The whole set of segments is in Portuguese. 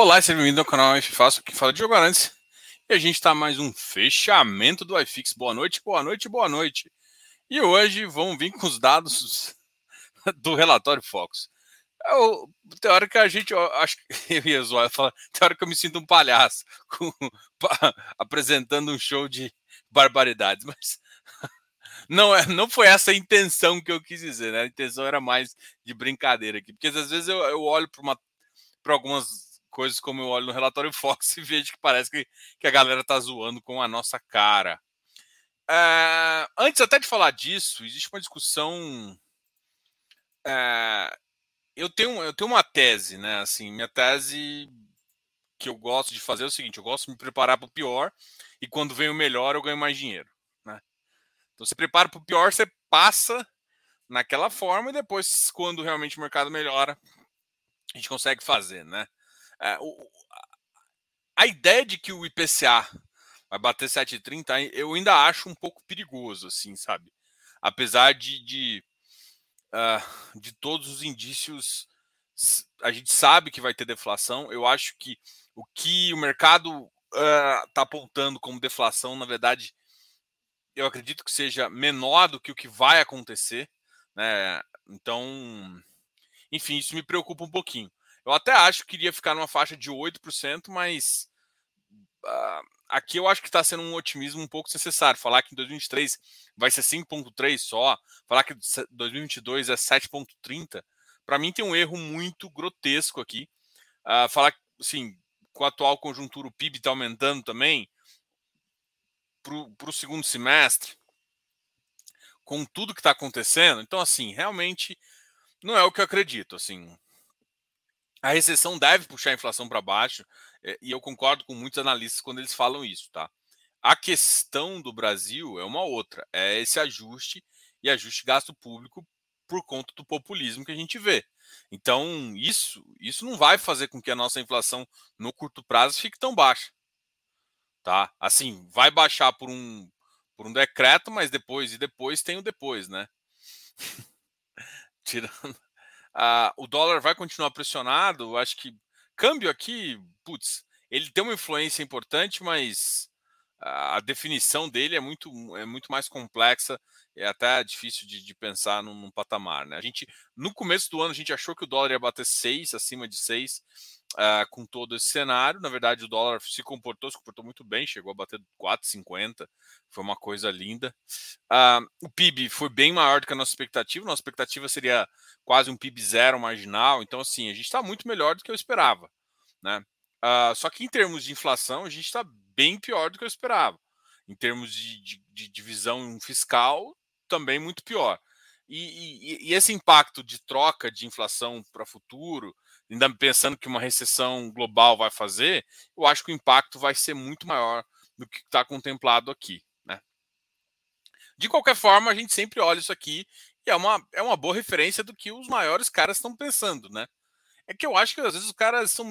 Olá, seja bem-vindo ao canal F Fácil, que fala de jogo antes. E a gente está mais um fechamento do iFix. Boa noite, boa noite, boa noite. E hoje vamos vir com os dados do relatório Fox. Eu, tem hora que a gente, eu acho que eu ia zoar, tem hora que eu me sinto um palhaço com, apresentando um show de barbaridades, mas não, é, não foi essa a intenção que eu quis dizer, né? A intenção era mais de brincadeira aqui, porque às vezes eu, eu olho para algumas coisas como eu olho no relatório Fox e vejo que parece que, que a galera tá zoando com a nossa cara. É, antes até de falar disso, existe uma discussão. É, eu, tenho, eu tenho uma tese, né? Assim, minha tese que eu gosto de fazer é o seguinte: eu gosto de me preparar para o pior e quando vem o melhor eu ganho mais dinheiro. Né? Então você prepara para o pior, você passa naquela forma e depois, quando realmente o mercado melhora, a gente consegue fazer, né? É, o, a ideia de que o IPCA vai bater 7,30, eu ainda acho um pouco perigoso, assim, sabe? Apesar de, de, uh, de todos os indícios, a gente sabe que vai ter deflação. Eu acho que o que o mercado está uh, apontando como deflação, na verdade, eu acredito que seja menor do que o que vai acontecer, né? Então, enfim, isso me preocupa um pouquinho. Eu até acho que iria ficar numa faixa de 8%, mas uh, aqui eu acho que está sendo um otimismo um pouco necessário. Falar que em 2023 vai ser 5,3 só, falar que 2022 é 7,30, para mim tem um erro muito grotesco aqui. Uh, falar que, assim, com a atual conjuntura o PIB está aumentando também para o segundo semestre, com tudo que está acontecendo. Então, assim, realmente não é o que eu acredito. Assim, a recessão deve puxar a inflação para baixo, eh, e eu concordo com muitos analistas quando eles falam isso, tá? A questão do Brasil é uma outra, é esse ajuste e ajuste gasto público por conta do populismo que a gente vê. Então, isso, isso não vai fazer com que a nossa inflação no curto prazo fique tão baixa. Tá? Assim, vai baixar por um por um decreto, mas depois e depois tem o depois, né? Tirando Uh, o dólar vai continuar pressionado. Acho que câmbio aqui, putz, ele tem uma influência importante, mas a definição dele é muito, é muito mais complexa. É até difícil de, de pensar num, num, patamar. Né? A gente, no começo do ano, a gente achou que o dólar ia bater 6, acima de 6 uh, com todo esse cenário. Na verdade, o dólar se comportou, se comportou muito bem, chegou a bater 4,50, foi uma coisa linda. Uh, o PIB foi bem maior do que a nossa expectativa, nossa expectativa seria quase um PIB zero marginal, então, assim, a gente está muito melhor do que eu esperava. Né? Uh, só que em termos de inflação, a gente está bem pior do que eu esperava. Em termos de, de, de divisão fiscal, também muito pior. E, e, e, esse impacto de troca de inflação para futuro, ainda pensando que uma recessão global vai fazer, eu acho que o impacto vai ser muito maior do que está contemplado aqui. Né? De qualquer forma, a gente sempre olha isso aqui e é uma, é uma boa referência do que os maiores caras estão pensando. Né? É que eu acho que às vezes os caras são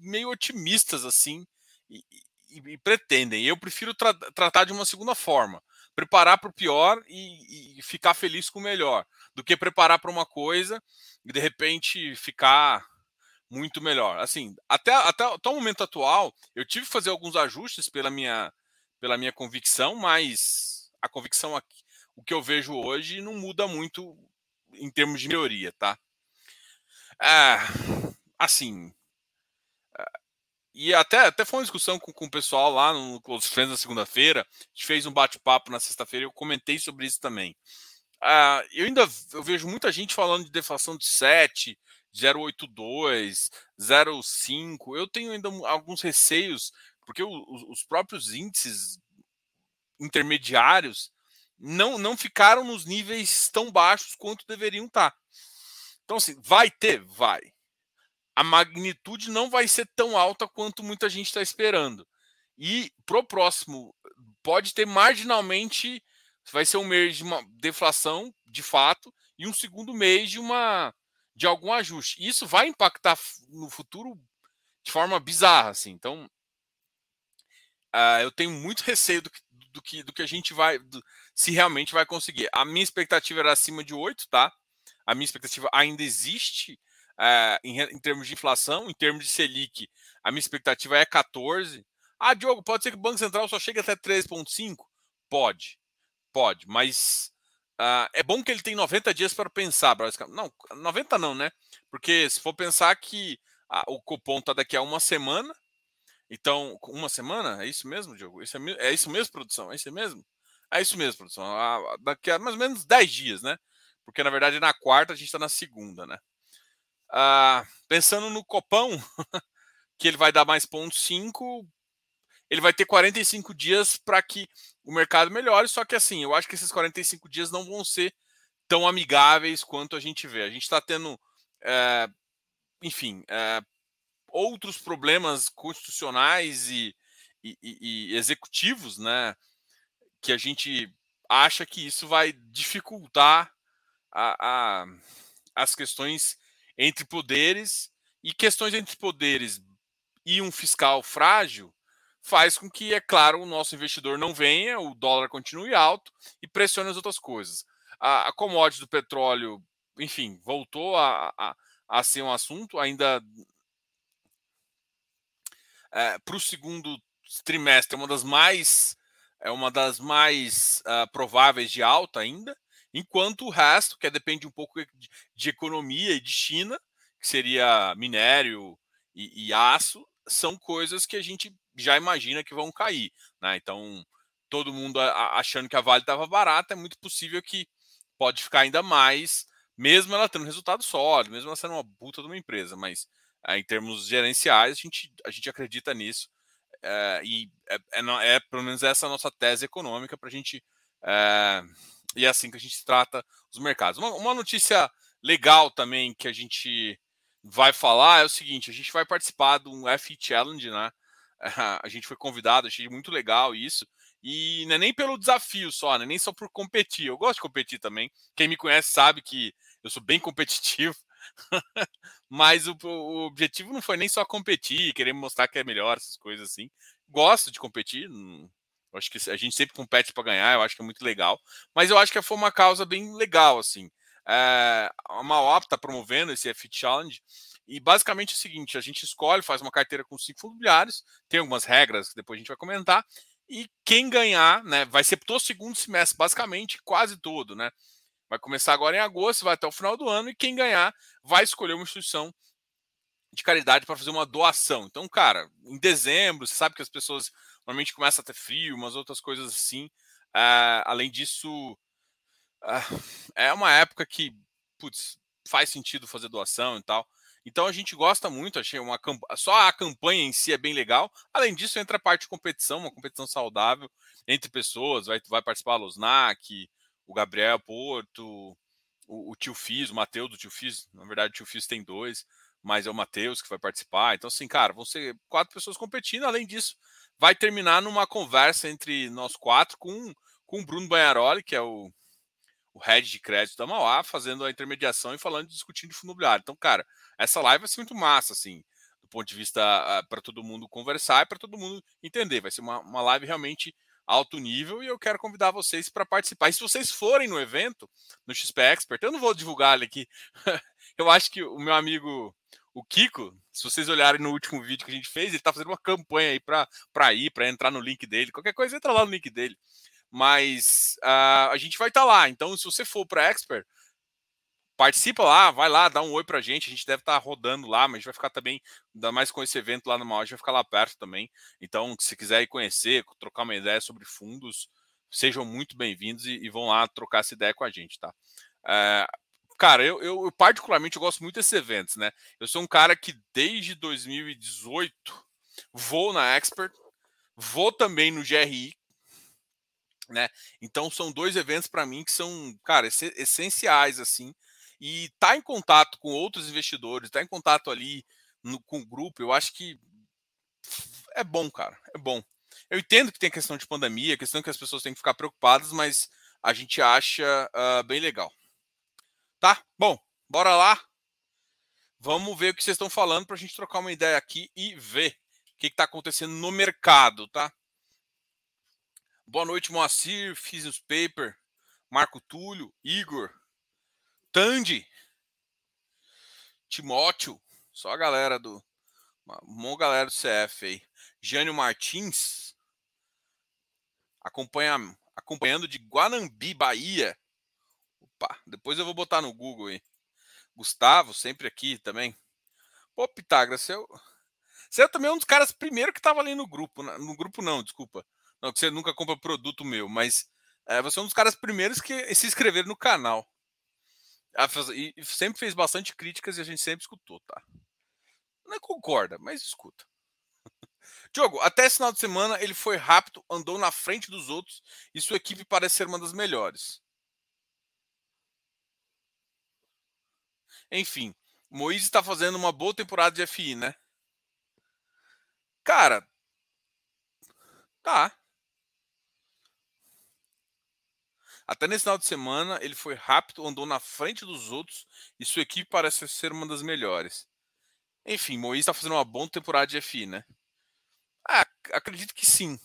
meio otimistas assim e, e, e pretendem. Eu prefiro tra tratar de uma segunda forma. Preparar para o pior e, e ficar feliz com o melhor, do que preparar para uma coisa e de repente ficar muito melhor. Assim, até, até, até o momento atual, eu tive que fazer alguns ajustes pela minha, pela minha convicção, mas a convicção aqui, o que eu vejo hoje não muda muito em termos de melhoria, tá? É, assim, é, e até, até foi uma discussão com, com o pessoal lá no Close Friends na segunda-feira. A gente fez um bate-papo na sexta-feira eu comentei sobre isso também. Uh, eu ainda eu vejo muita gente falando de deflação de 7, 082, 05. Eu tenho ainda alguns receios, porque os próprios índices intermediários não, não ficaram nos níveis tão baixos quanto deveriam estar. Então, assim, vai ter? Vai. A magnitude não vai ser tão alta quanto muita gente está esperando. E pro próximo, pode ter marginalmente, vai ser um mês de uma deflação, de fato, e um segundo mês de uma de algum ajuste. Isso vai impactar no futuro de forma bizarra, assim. Então, uh, eu tenho muito receio do que, do que, do que a gente vai, do, se realmente vai conseguir. A minha expectativa era acima de 8, tá? A minha expectativa ainda existe é, em, em, termos de inflação, em termos de Selic, a minha expectativa é 14. Ah, Diogo, pode ser que o Banco Central só chegue até 3,5? Pode, pode, mas uh, é bom que ele tem 90 dias para pensar, Não, 90 não, né? Porque se for pensar que o cupom está daqui a uma semana, então, uma semana? É isso mesmo, Diogo? Isso é, é, isso mesmo, produção? É isso mesmo? É isso mesmo, produção. Daqui a mais ou menos 10 dias, né? Porque, na verdade, na quarta a gente está na segunda, né? Ah, pensando no Copão, que ele vai dar mais ponto 5, ele vai ter 45 dias para que o mercado melhore. Só que, assim, eu acho que esses 45 dias não vão ser tão amigáveis quanto a gente vê. A gente está tendo, é, enfim, é, outros problemas constitucionais e, e, e, executivos, né? Que a gente acha que isso vai dificultar a, a, as questões entre poderes e questões entre poderes e um fiscal frágil faz com que, é claro, o nosso investidor não venha, o dólar continue alto e pressione as outras coisas. A, a commodity do petróleo, enfim, voltou a, a, a ser um assunto, ainda é, para o segundo trimestre é uma das mais é uma das mais uh, prováveis de alta ainda, enquanto o resto, que depende um pouco de, de economia e de China, que seria minério e, e, aço, são coisas que a gente já imagina que vão cair. Né? Então, todo mundo achando que a Vale estava barata, é muito possível que pode ficar ainda mais, mesmo ela tendo resultado sólido, mesmo ela sendo uma puta de uma empresa, mas é, em termos gerenciais, a gente, a gente acredita nisso. É, e é, é, é, pelo menos essa a nossa tese econômica para a gente. e é assim que a gente trata os mercados. Uma, uma notícia legal também que a gente vai falar é o seguinte: a gente vai participar de um FE Challenge, né? A gente foi convidado, achei muito legal isso. E não é nem pelo desafio só, né? nem só por competir. Eu gosto de competir também. Quem me conhece sabe que eu sou bem competitivo. Mas o, o, objetivo não foi nem só competir, querer mostrar que é melhor, essas coisas assim. Gosto de competir, não, acho que a gente sempre compete para ganhar, eu acho que é muito legal. Mas eu acho que foi uma causa bem legal, assim. É, a Mauap está promovendo esse F Challenge e basicamente é o seguinte: a gente escolhe, faz uma carteira com cinco fundos imobiliários, tem algumas regras que depois a gente vai comentar, e quem ganhar, né, vai ser todo segundo semestre, basicamente, quase todo, né? Vai começar agora em agosto, vai até o final do ano, e quem ganhar vai escolher uma instituição de caridade para fazer uma doação. Então, cara, em dezembro, você sabe que as pessoas normalmente começam a ter frio, umas outras coisas assim. Uh, além disso, uh, é uma época que, putz, faz sentido fazer doação e tal. Então a gente gosta muito, achei uma só a campanha em si é bem legal. Além disso, entra a parte de competição, uma competição saudável entre pessoas, vai, vai participar a Losnac, o Gabriel Porto, o, o tio Fiz, o Matheus do tio Fiz. Na verdade, o tio Fiz tem dois, mas é o Matheus que vai participar. Então, assim, cara, vão ser quatro pessoas competindo. Além disso, vai terminar numa conversa entre nós quatro com, com o Bruno Banharoli, que é o, o head de crédito da Mauá, fazendo a intermediação e falando, discutindo de fundo imobiliário. Então, cara, essa live vai ser muito massa, assim, do ponto de vista uh, ah, para todo mundo conversar e para todo mundo entender. Vai ser uma, uma live realmente alto nível e eu quero convidar vocês para participar. E se vocês forem no evento, no XP Expert, eu não vou divulgar ele aqui. eu acho que o meu amigo, o Kiko, se vocês olharem no último vídeo que a gente fez, ele está fazendo uma campanha aí para ir, para entrar no link dele. Qualquer coisa, entra lá no link dele. Mas uh, a gente vai estar tá lá. Então, se você for para Expert, participa lá, vai lá, dá um oi pra gente. A gente deve estar tá rodando lá, mas a gente vai ficar também, ainda mais com esse evento lá no Mauá, a gente vai ficar lá perto também. Então, se quiser ir conhecer, trocar uma ideia sobre fundos, sejam muito bem-vindos e, e, vão lá trocar essa ideia com a gente, tá? É, cara, eu, eu, eu, particularmente eu gosto muito desses eventos, né? Eu sou um cara que desde 2018 vou na Expert, vou também no GRI, né? Então são dois eventos para mim que são, cara, essenciais assim e tá em contato com outros investidores, tá em contato ali no, com o grupo, eu acho que é bom, cara, é bom. Eu entendo que tem questão de pandemia, questão que as pessoas têm que ficar preocupadas, mas a gente acha uh, bem legal. Tá? Bom, bora lá. Vamos ver o que vocês estão falando para a gente trocar uma ideia aqui e ver o que está acontecendo no mercado, tá? Boa noite, Moacir, Physics Paper, Marco Túlio, Igor, Tandy. Timóteo, só a galera do. Uma galera do CF aí. Jânio Martins, acompanha, acompanhando de Guanambi, Bahia. Opa, depois eu vou botar no Google aí. Gustavo, sempre aqui também. Pô, Pitágoras, você, é você é também um dos caras primeiro que estava ali no grupo. No grupo não, desculpa. Não, que você nunca compra produto meu, mas é, você é um dos caras primeiros que se inscreveram no canal. Ah, e sempre fez bastante críticas e a gente sempre escutou, tá? Não concorda, mas escuta. Diogo, até esse final de semana ele foi rápido, andou na frente dos outros e sua equipe parece ser uma das melhores. Enfim, Moisés está fazendo uma boa temporada de FI, né? Cara, tá. Até nesse final de semana, ele foi rápido, andou na frente dos outros e sua equipe parece ser uma das melhores. Enfim, Moisés está fazendo uma boa temporada de FI, né? Ah, acredito que sim.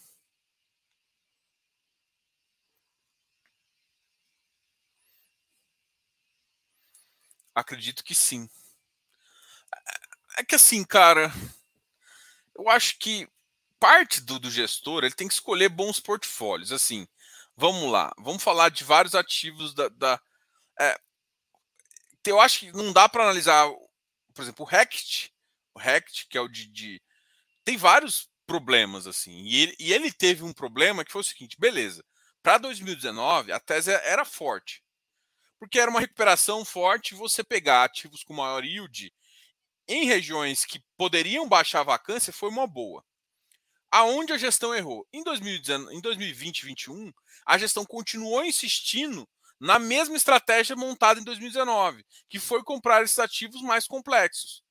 Acredito que sim. É que assim, cara, eu acho que parte do, do gestor ele tem que escolher bons portfólios. Assim, vamos lá, vamos falar de vários ativos da. da é, eu acho que não dá para analisar, por exemplo, o Rect, o Rect, que é o de, de tem vários problemas assim. E ele, e ele teve um problema que foi o seguinte: beleza, para 2019 a tese era forte, porque era uma recuperação forte você pegar ativos com maior yield em regiões que poderiam baixar a vacância foi uma boa. Aonde a gestão errou? Em, 2019, em 2020 e 2021, a gestão continuou insistindo na mesma estratégia montada em 2019, que foi comprar esses ativos mais complexos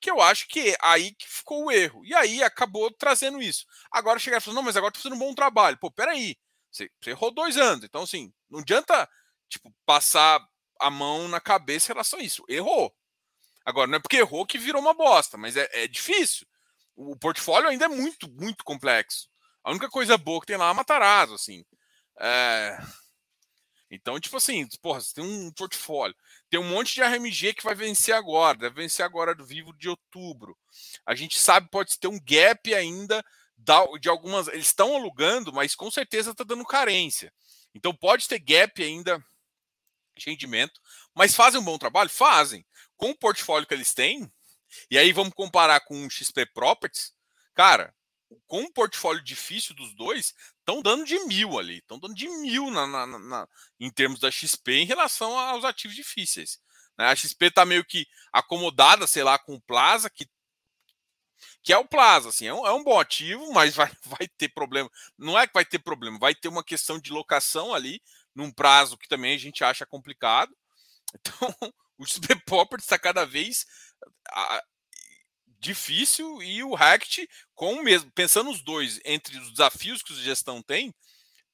que eu acho que aí que ficou o erro. E aí acabou trazendo isso. Agora chegar e falar, não, mas agora tá fazendo um bom trabalho. Pô, peraí, você, você errou dois anos. Então, assim, não adianta, tipo, passar a mão na cabeça em relação a isso. Errou. Agora, não é porque errou que virou uma bosta, mas é, é difícil. O portfólio ainda é muito, muito complexo. A única coisa boa que tem lá é Matarazzo, assim. É... Então, tipo assim, porra, você tem um portfólio. Tem um monte de RMG que vai vencer agora, deve vencer agora do vivo de outubro. A gente sabe pode ter um gap ainda de algumas. Eles estão alugando, mas com certeza está dando carência. Então pode ter gap ainda de rendimento, mas fazem um bom trabalho? Fazem. Com o portfólio que eles têm, e aí vamos comparar com o XP Properties, cara, com o portfólio difícil dos dois, estão dando de mil ali, estão dando de mil na, na, na, em termos da XP em relação aos ativos difíceis. Né? A XP está meio que acomodada, sei lá, com o Plaza, que, que é o Plaza, assim, é um, é um bom ativo, mas vai, vai ter problema. Não é que vai ter problema, vai ter uma questão de locação ali, num prazo que também a gente acha complicado. Então, o XP Property está cada vez difícil e o Rect com o mesmo, pensando os dois entre os desafios que a gestão tem,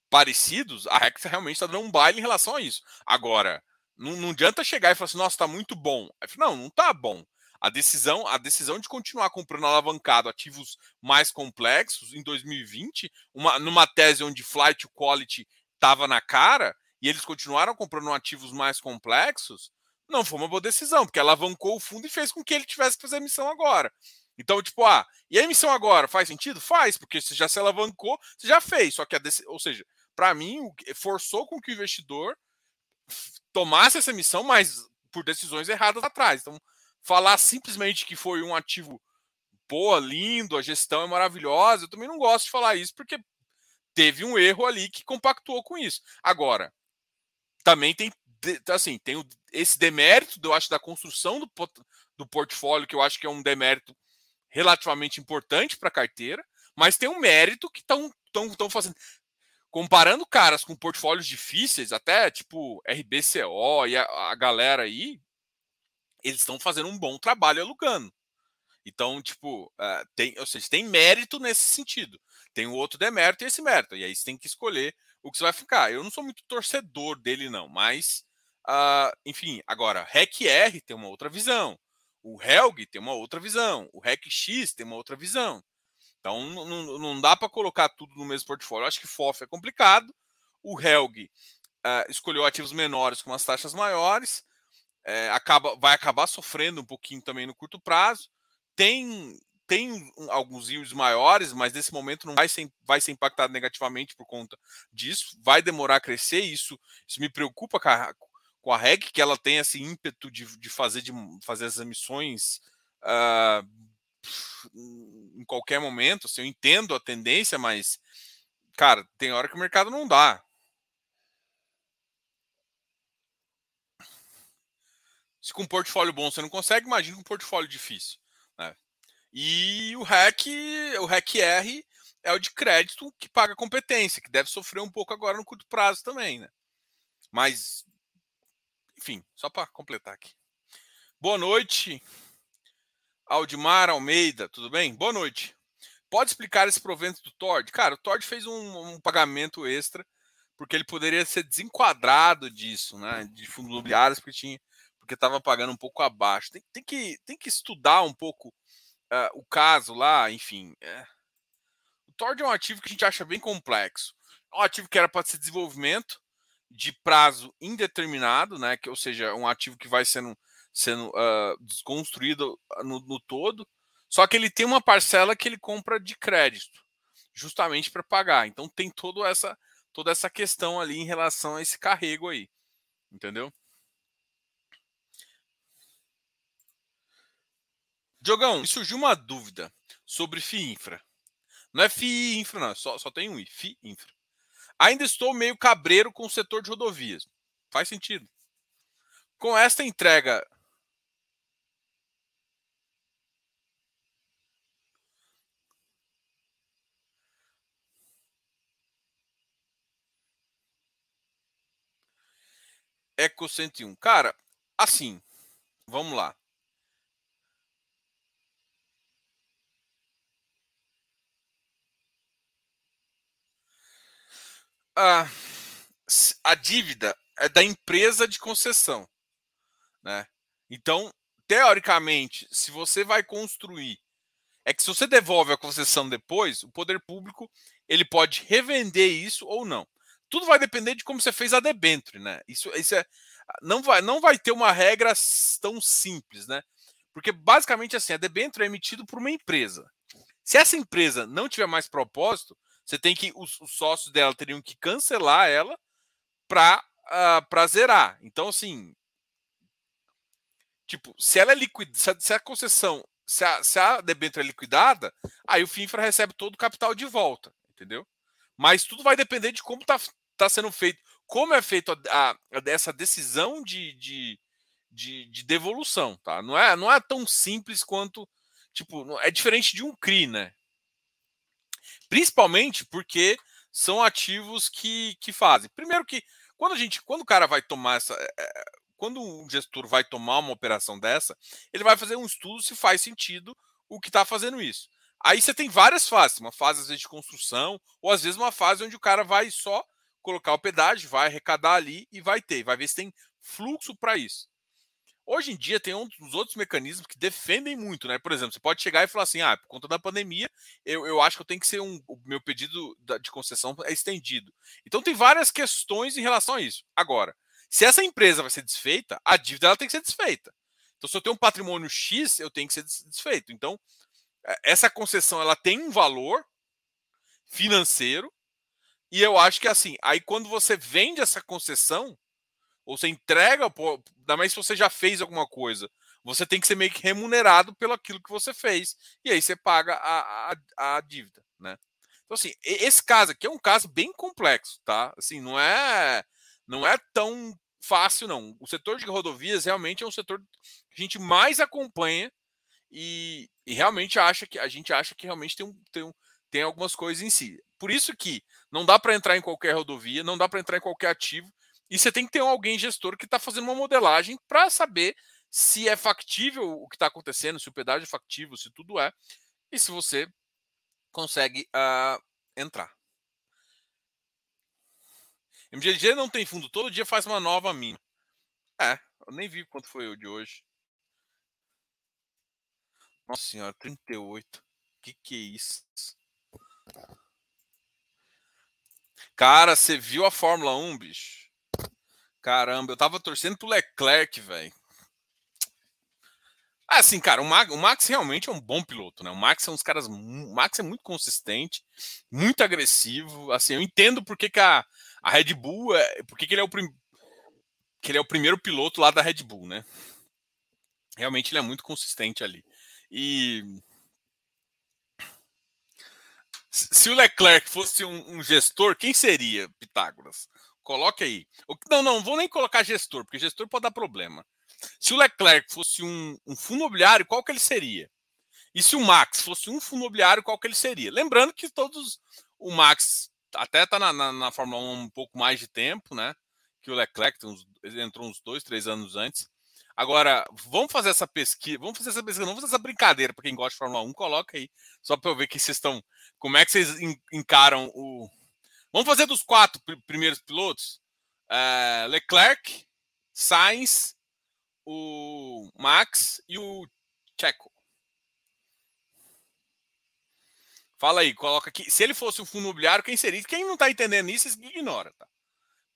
parecidos, a Rect realmente está dando um baile em relação a isso. Agora, não, não adianta chegar e falar assim, nossa, está muito bom. Não, não está bom. A decisão, a decisão de continuar comprando alavancado ativos mais complexos em 2020, uma, numa tese onde flight quality estava na cara, e eles continuaram comprando ativos mais complexos, não foi uma boa decisão, porque alavancou o fundo e fez com que ele tivesse que fazer a emissão agora. Então, tipo, ah, e a emissão agora faz sentido? Faz, porque você já se alavancou, você já fez. Só que a dec... ou seja, para mim, forçou com que o investidor tomasse essa emissão, mas por decisões erradas atrás. Então, falar simplesmente que foi um ativo boa, lindo, a gestão é maravilhosa, eu também não gosto de falar isso, porque teve um erro ali que compactuou com isso. Agora, também tem então, assim, tem esse demérito, eu acho, da construção do, do portfólio, que eu acho que é um demérito relativamente importante para a carteira, mas tem um mérito que estão fazendo. Comparando caras com portfólios difíceis, até tipo RBCO e a, a galera aí, eles estão fazendo um bom trabalho alugando. Então, tipo, uh, tem, ou seja, tem mérito nesse sentido. Tem o outro demérito e esse mérito. E aí você tem que escolher o que você vai ficar. Eu não sou muito torcedor dele, não, mas Uh, enfim, agora, REC-R tem uma outra visão. O Helg tem uma outra visão. O REC-X tem uma outra visão. Então, não, não dá para colocar tudo no mesmo portfólio. Eu acho que FOF é complicado. O Helg uh, escolheu ativos menores com as taxas maiores. é, acaba, vai acabar sofrendo um pouquinho também no curto prazo. Tem tem alguns yields maiores, mas nesse momento não vai ser, vai ser impactado negativamente por conta disso. Vai demorar a crescer. Isso, isso me preocupa a, com a REG, que ela tem esse ímpeto de, de, fazer, de fazer as emissões uh, em qualquer momento. Assim, eu entendo a tendência, mas, cara, tem hora que o mercado não dá. Se com um portfólio bom você não consegue, imagina com um portfólio difícil. Né? E o REC, o REC R é o de crédito que paga competência, que deve sofrer um pouco agora no curto prazo também, né? Mas, enfim, só para completar aqui. Boa noite, Aldimar Almeida, tudo bem? Boa noite. Pode explicar esse provento do Tord? Cara, o Tord fez um, um pagamento extra porque ele poderia ser desenquadrado disso, né? De fundos imobiliários, porque tinha, porque estava pagando um pouco abaixo. Tem, tem, que, tem que estudar um pouco uh, o caso lá, enfim. É... O Tord é um ativo que a gente acha bem complexo. É um ativo que era para ser desenvolvimento de prazo indeterminado, né? Que, ou seja, um ativo que vai sendo, sendo uh, desconstruído no, no todo. Só que ele tem uma parcela que ele compra de crédito, justamente para pagar. Então tem toda essa, toda essa questão ali em relação a esse carrego aí. Entendeu? Diogão, surgiu uma dúvida sobre FII Infra. Não é FII Infra, não, só, só tem um I, FII Infra. Ainda estou meio cabreiro com o setor de rodovias. Faz sentido. Com esta entrega. Eco 101. Cara, assim, vamos lá. A, a dívida é da empresa de concessão. Né? Então, teoricamente, se você vai construir, é que se você devolve a concessão depois, o poder público ele pode revender isso ou não. Tudo vai depender de como você fez a debênture, né? Isso, isso é, não vai, não vai ter uma regra tão simples, né? Porque basicamente assim, a debênture é emitido por uma empresa. Se essa empresa não tiver mais propósito, você tem que. Os, os sócios dela teriam que cancelar ela para uh, ah, zerar. Então, assim. Tipo, se ela é liquida, se a, se a concessão, se a, se a debênture é liquidada, aí o FINFRA recebe todo o capital de volta, entendeu? Mas tudo vai depender de como está tá sendo feito, como é feito a, a, essa decisão de, de, de, de, devolução, tá? Não é, não é tão simples quanto, tipo, é diferente de um CRI, né? Principalmente porque são ativos que, que fazem. Primeiro que quando a gente, quando o cara vai tomar essa, é, quando um gestor vai tomar uma operação dessa, ele vai fazer um estudo se faz sentido o que está fazendo isso. Aí você tem várias fases, uma fase às vezes de construção, ou às vezes uma fase onde o cara vai só colocar o pedágio, vai arrecadar ali e vai ter, vai ver se tem fluxo para isso. Hoje em dia tem um dos outros mecanismos que defendem muito, né? Por exemplo, você pode chegar e falar assim: ah, por conta da pandemia, eu, eu acho que eu tenho que ser um. O meu pedido de concessão é estendido. Então tem várias questões em relação a isso. Agora, se essa empresa vai ser desfeita, a dívida ela tem que ser desfeita. Então, se eu tenho um patrimônio X, eu tenho que ser desfeito. Então, é, essa concessão ela tem um valor financeiro, e eu acho que assim, aí quando você vende essa concessão, ou você entrega, ainda mais se você já fez alguma coisa, você tem que ser meio que remunerado pelo aquilo que você fez. E aí você paga a, a, a dívida, né? Então, assim, esse caso aqui é um caso bem complexo, tá? Assim, não é, não é tão fácil, não. O setor de rodovias realmente é um setor que a gente mais acompanha e, e realmente acha que a gente acha que realmente tem, um, tem, um, tem algumas coisas em si. Por isso que não dá para entrar em qualquer rodovia, não dá para entrar em qualquer ativo e você tem que ter alguém gestor que está fazendo uma modelagem para saber se é factível o que está acontecendo, se o pedágio é factível, se tudo é, e se você consegue uh, entrar. MGG não tem fundo, todo dia faz uma nova mina. É, eu nem vi quanto foi o de hoje. Nossa senhora, 38. Que que é isso? Cara, você viu a Fórmula 1, bicho? Caramba, eu tava torcendo pro Leclerc, velho. Ah, assim, cara, o Max, o Max realmente é um bom piloto, né? O Max é uns caras. O Max é muito consistente, muito agressivo. Assim, eu entendo porque que a, a Red Bull é. Porque que ele é o prim, que ele é o primeiro piloto lá da Red Bull, né? Realmente ele é muito consistente ali. E se o Leclerc fosse um, um, gestor, quem seria Pitágoras? Coloque aí. Não, não, vou nem colocar gestor, porque gestor pode dar problema. Se o Leclerc fosse um, um fundo imobiliário, qual que ele seria? E se o Max fosse um fundo imobiliário, qual que ele seria? Lembrando que todos. O Max até está na, na, na, Fórmula 1 um pouco mais de tempo, né? Que o Leclerc uns, entrou uns dois, três anos antes. Agora, vamos fazer essa pesquisa, vamos fazer essa pesquisa, vamos fazer essa brincadeira para quem gosta de Fórmula 1, coloca aí, só para eu ver que vocês estão. Como é que vocês encaram o. Vamos fazer dos quatro primeiros pilotos: é, Leclerc, Sainz, o Max e o Checo. Fala aí, coloca aqui. Se ele fosse um fundo imobiliário, quem seria? Quem não está entendendo isso, ignora, tá?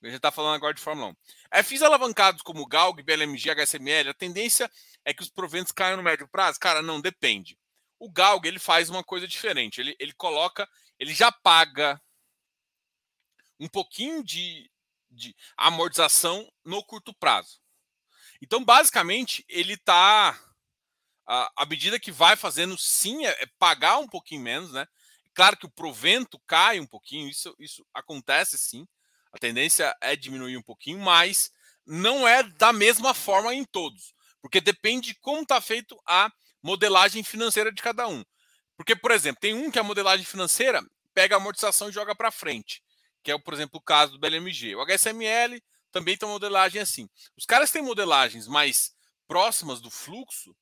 A gente está falando agora de Fórmula 1. É, FIs alavancados como Galg, BLMG, HSML, a tendência é que os proventos caiam no médio prazo? Cara, não, depende. O Galg, ele faz uma coisa diferente. Ele, ele coloca, ele já paga um pouquinho de, de amortização no curto prazo. Então, basicamente, ele está. À medida que vai fazendo, sim, é, é, pagar um pouquinho menos, né? Claro que o provento cai um pouquinho, isso, isso acontece sim. A tendência é diminuir um pouquinho, mas não é da mesma forma em todos, porque depende de como está feito a modelagem financeira de cada um. Porque, por exemplo, tem um que a modelagem financeira pega a amortização e joga para frente, que é, por exemplo, o caso do BLMG. O HSML também tem uma modelagem assim. Os caras têm modelagens mais próximas do fluxo.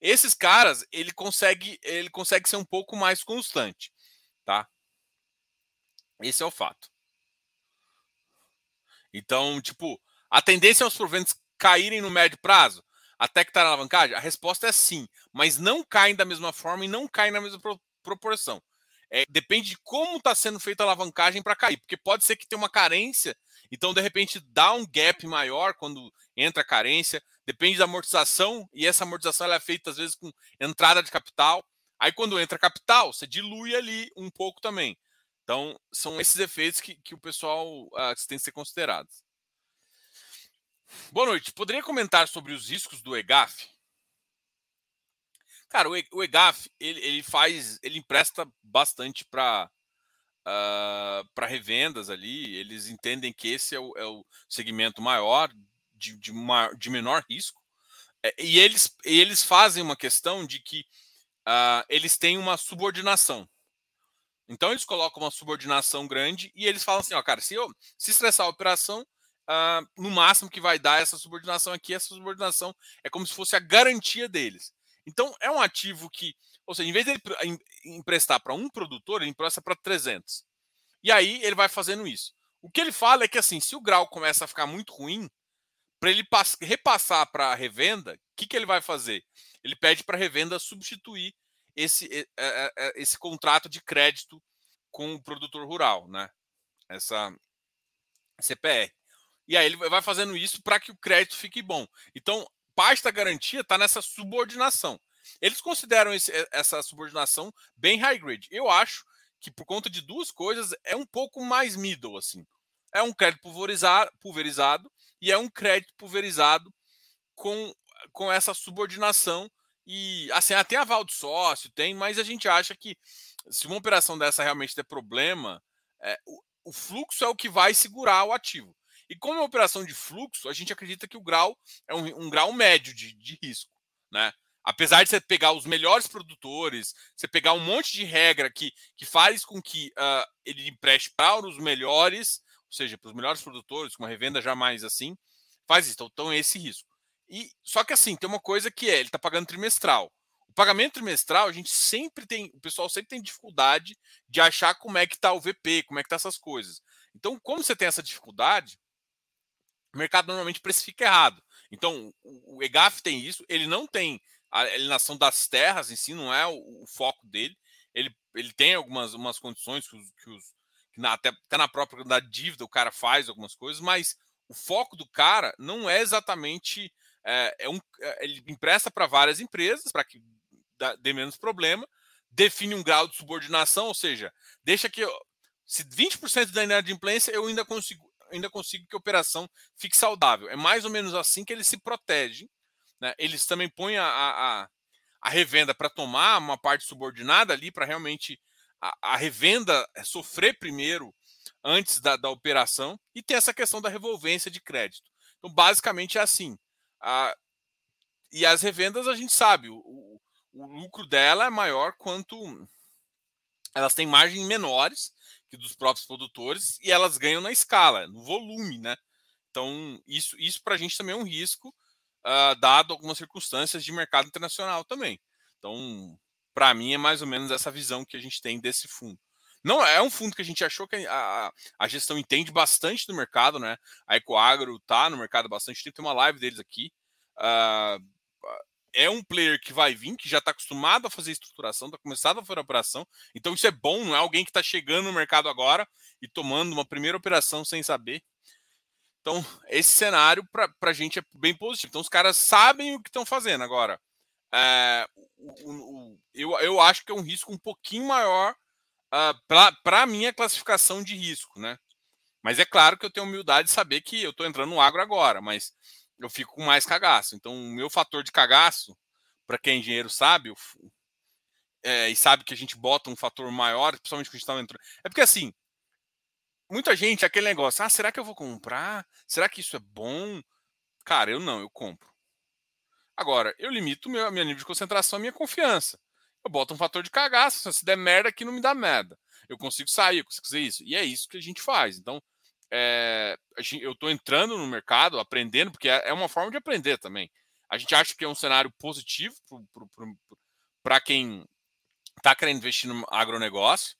Esses caras, ele consegue, ele consegue ser um pouco mais constante, tá? Esse é o fato. Então, tipo, a tendência é os proventos caírem no médio prazo até que está na alavancagem? A resposta é sim, mas não caem da mesma forma e não caem na mesma pro proporção. É, depende de como está sendo feita a alavancagem para cair, porque pode ser que tenha uma carência então, de repente, dá um gap maior quando entra a carência, depende da amortização, e essa amortização é feita às vezes com entrada de capital. Aí, quando entra capital, você dilui ali um pouco também. Então, são esses efeitos que, que o pessoal uh, tem que ser considerados. Boa noite. Poderia comentar sobre os riscos do EGAF? Cara, o EGAF ele, ele faz, ele empresta bastante para uh, ah, para revendas ali. Eles entendem que esse é o, é o segmento maior, de, de, uma, de menor risco. É, e eles, eles fazem uma questão de que uh, eles têm uma subordinação. Então eles colocam uma subordinação grande e eles falam assim, ó, cara, se eu se estressar a operação, uh, no máximo que vai dar essa subordinação aqui, essa subordinação é como se fosse a garantia deles. Então é um ativo que ou seja, em vez de ele emprestar para um produtor, ele empresta para 300. E aí ele vai fazendo isso. O que ele fala é que assim, se o grau começa a ficar muito ruim, para ele repassar para a revenda, o que, que ele vai fazer? Ele pede para a revenda substituir esse, esse contrato de crédito com o produtor rural, né? Essa CPR. E aí ele vai fazendo isso para que o crédito fique bom. Então, parte da garantia está nessa subordinação. Eles consideram esse, essa subordinação bem high grade. Eu acho que por conta de duas coisas é um pouco mais middle assim. É um crédito pulverizado, e é um crédito pulverizado com, com essa subordinação e assim até aval do sócio tem, mas a gente acha que se uma operação dessa realmente der problema, é, o, o fluxo é o que vai segurar o ativo. E como é operação de fluxo, a gente acredita que o grau é um, um grau médio de, de risco, né? Apesar de você pegar os melhores produtores, você pegar um monte de regra que, que faz com que uh, ele empreste para os melhores, ou seja, para os melhores produtores, com uma revenda jamais assim, faz isso. Então, então é esse risco. E só que assim, tem uma coisa que é, ele está pagando trimestral. O pagamento trimestral, a gente sempre tem, o pessoal sempre tem dificuldade de achar como é que está o VP, como é que tá essas coisas. Então, como você tem essa dificuldade, o mercado normalmente precifica errado. Então, o EGAF tem isso, ele não tem a alienação das terras em si não é o, o foco dele. Ele, ele tem algumas umas condições que os, que os que na, até, até na própria da dívida o cara faz algumas coisas, mas o foco do cara não é exatamente é, é um, é, ele empresta para várias empresas para que dê menos problema, define um grau de subordinação, ou seja, deixa que se 20% da inadimplência eu ainda consigo, ainda consigo que a operação fique saudável. É mais ou menos assim que eles se protegem. Né? Eles também põem a, a, a revenda para tomar uma parte subordinada ali, para realmente a, a, revenda sofrer primeiro antes da, da operação, e tem essa questão da revolvência de crédito. Então, basicamente é assim. A, e as revendas a gente sabe, o, o, o lucro dela é maior quanto elas têm margens menores que dos próprios produtores e elas ganham na escala, no volume, né? Então, isso, isso para a gente também é um risco, uh, dado algumas circunstâncias de mercado internacional também. Então, para mim, é mais ou menos essa visão que a gente tem desse fundo. Não é um fundo que a gente achou que a, a gestão entende bastante do mercado, né? A Ecoagro está no mercado bastante tempo, tem uma live deles aqui. Uh, é um player que vai vir, que já está acostumado a fazer estruturação, está começado a fazer operação. Então isso é bom, não é alguém que está chegando no mercado agora e tomando uma primeira operação sem saber. Então, esse cenário para a gente é bem positivo. Então, os caras sabem o que estão fazendo. Agora, é, o, o, eu, eu acho que é um risco um pouquinho maior uh, para a minha classificação de risco, né? Mas é claro que eu tenho humildade de saber que eu estou entrando no agro agora, mas eu fico com mais cagaço. Então, o meu fator de cagaço, para quem é engenheiro sabe, é, e sabe que a gente bota um fator maior, principalmente quando a gente está entrando. É porque assim, muita gente, aquele negócio, ah, será que eu vou comprar? Será que isso é bom? Cara, eu não, eu compro. Agora, eu limito meu, meu nível de concentração, minha confiança. Eu boto um fator de cagaço, se der merda aqui, não me dá merda. Eu consigo sair, eu consigo fazer isso. E é isso que a gente faz. Então, é, eu estou entrando no mercado, aprendendo, porque é, é uma forma de aprender também. A gente acha que é um cenário positivo para quem está querendo investir no agronegócio.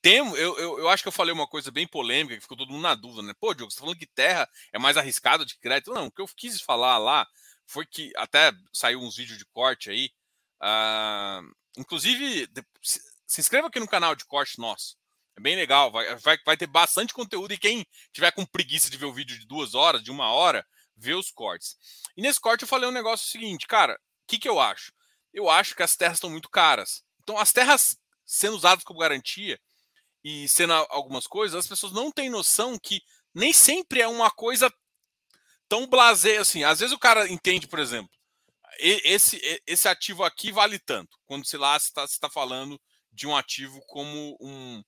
Tem, eu, eu, eu, acho que eu falei uma coisa bem polêmica, que ficou todo mundo na dúvida, né? Pô, Diogo, você está falando que terra é mais arriscado de crédito? Não, o que eu quis falar lá foi que até saiu uns vídeos de corte aí. Uh, inclusive, se, se inscreva aqui no canal de corte nosso. É bem legal, vai, vai, vai ter bastante conteúdo e quem tiver com preguiça de ver o vídeo de duas horas, de uma hora, vê os cortes. E nesse corte eu falei um negócio seguinte, cara, o que, que eu acho? Eu acho que as terras estão muito caras. Então, as terras sendo usadas como garantia e sendo algumas coisas, as pessoas não têm noção que nem sempre é uma coisa tão blazer assim. Às vezes o cara entende, por exemplo, esse, esse ativo aqui vale tanto. Quando se lá está tá falando de um ativo como um,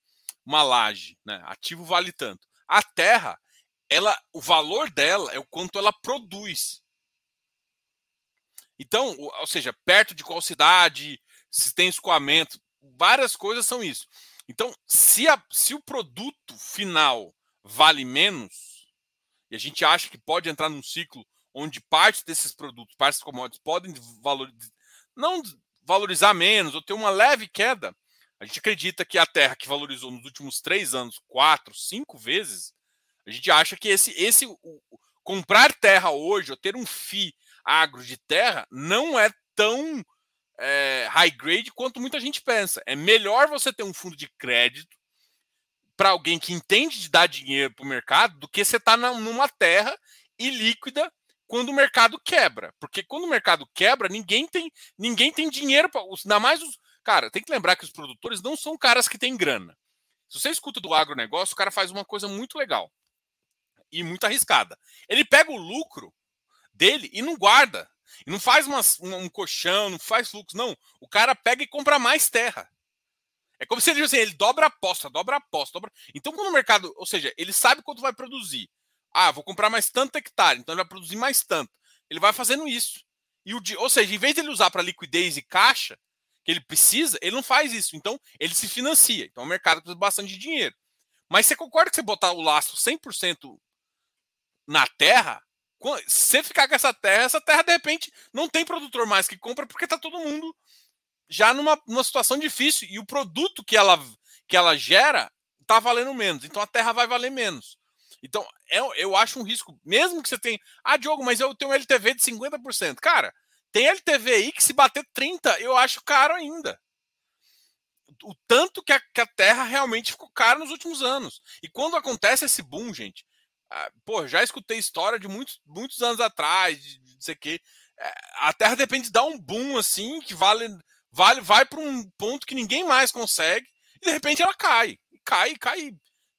uma laje, né? Ativo vale tanto. A terra, ela, o valor dela é o quanto ela produz. Então, ou seja, perto de qual cidade, se tem escoamento, várias coisas são isso. Então, se, a, se o produto final vale menos, e a gente acha que pode entrar num ciclo onde parte desses produtos, partes commodities, podem valorizar, não valorizar menos ou ter uma leve queda, a gente acredita que a terra que valorizou nos últimos três anos quatro, cinco vezes, a gente acha que esse, esse o, comprar terra hoje ou ter um FI agro de terra não é tão é, high grade quanto muita gente pensa. É melhor você ter um fundo de crédito para alguém que entende de dar dinheiro para o mercado do que você estar tá numa terra ilíquida quando o mercado quebra. Porque quando o mercado quebra, ninguém tem, ninguém tem dinheiro para. Ainda mais os, Cara, tem que lembrar que os produtores não são caras que têm grana. Se você escuta do agronegócio, o cara faz uma coisa muito legal e muito arriscada. Ele pega o lucro dele e não guarda. E não faz uma, um colchão, não faz fluxo. Não. O cara pega e compra mais terra. É como se ele, assim, ele dobra a aposta, dobra a aposta. Dobra... Então, quando o mercado, ou seja, ele sabe quanto vai produzir. Ah, vou comprar mais tanto hectare, então ele vai produzir mais tanto. Ele vai fazendo isso. E o, ou seja, em vez de ele usar para liquidez e caixa, que ele precisa, ele não faz isso. Então, ele se financia. Então, o mercado precisa bastante de dinheiro. Mas você concorda que você botar o laço 100% na terra, se você ficar com essa terra, essa terra, de repente, não tem produtor mais que compra porque está todo mundo já numa, numa situação difícil. E o produto que ela, que ela gera está valendo menos. Então, a terra vai valer menos. Então, eu, é, eu acho um risco, mesmo que você tenha. Ah, Diogo, mas eu tenho um LTV de 50%. Cara, tem LTV aí que se bater 30, eu acho caro ainda. O tanto que a, que a terra realmente ficou cara nos últimos anos. E quando acontece esse boom, gente, ah, pô, já escutei história de muitos, muitos anos atrás, de sei o quê. É, a Terra depende de dar um boom assim, que vale, vale vai para um ponto que ninguém mais consegue, e de repente ela cai. Cai, cai,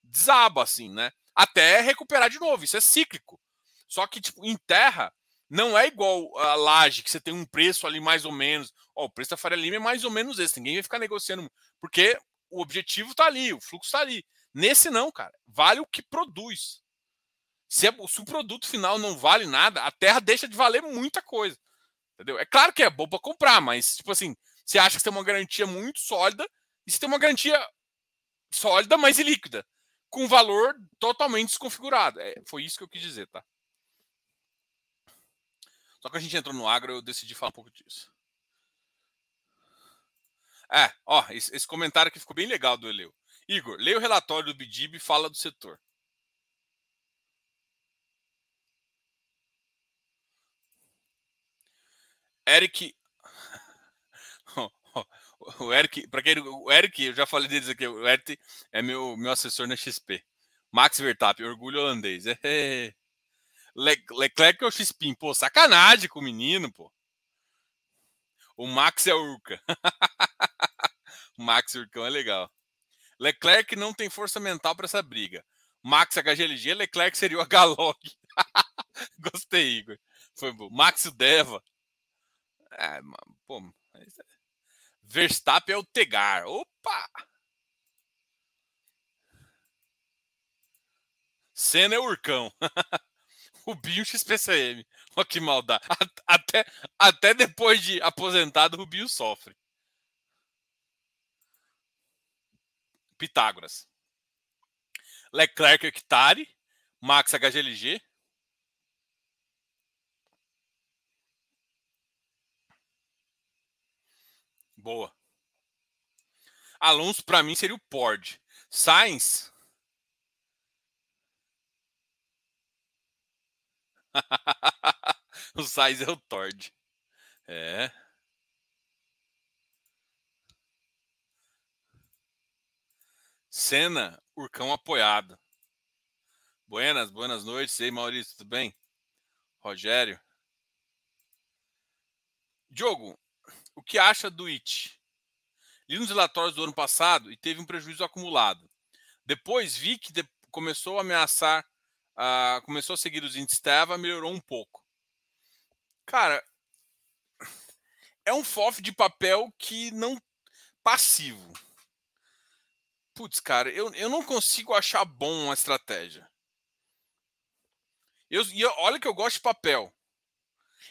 desaba, assim, né? Até recuperar de novo. Isso é cíclico. Só que, tipo, em terra, não é igual a laje, que você tem um preço ali mais ou menos. Ó, o preço da Faria Lima é mais ou menos esse. Ninguém vai ficar negociando, porque o objetivo está ali, o fluxo está ali. Nesse não, cara. Vale o que produz. Se, é, se, o produto final não vale nada, a terra deixa de valer muita coisa. Entendeu? É claro que é bom para comprar, mas, tipo assim, você acha que você tem uma garantia muito sólida e você tem uma garantia sólida, mas ilíquida, com valor totalmente desconfigurado. É, foi isso que eu quis dizer, tá? Só que a gente entrou no agro, eu decidi falar um pouco disso. É, ó, esse, esse comentário aqui ficou bem legal do Eleu. Igor, leia o relatório do Bidib e fala do setor. Eric. O Eric, para quem o Eric, eu já falei deles aqui, o Eric é meu, meu assessor na XP. Max Vertap, orgulho holandês. É. Le, Leclerc é o Xpin, pô, sacanagem com o menino, pô. O Max é o Urca. o Max Urcão é legal. Leclerc não tem força mental para essa briga. Max HGLG, Leclerc seria o H-Log. Gostei, Igor. Foi bom. Max Deva. É, pô, é Verstappen é o Tegar. Opa! Senna é o Urcão. Rubinho XPCM. Olha que maldade. Até, até depois de aposentado, Rubinho sofre. Pitágoras. Leclerc Hectare. Max HGLG. Boa. Alonso, para mim, seria o Pord. Sainz. o Sainz é o Tord. É. Cena, Urcão apoiado. Buenas, buenas noites. E aí, Maurício, tudo bem? Rogério. Diogo, o que acha do IT? Li nos relatórios do ano passado e teve um prejuízo acumulado. Depois vi que de... começou a ameaçar, uh, começou a seguir os índices Teva, melhorou um pouco. Cara, é um FOF de papel que não passivo. Putz, cara, eu, eu não consigo achar bom a estratégia. Eu, e olha que eu gosto de papel.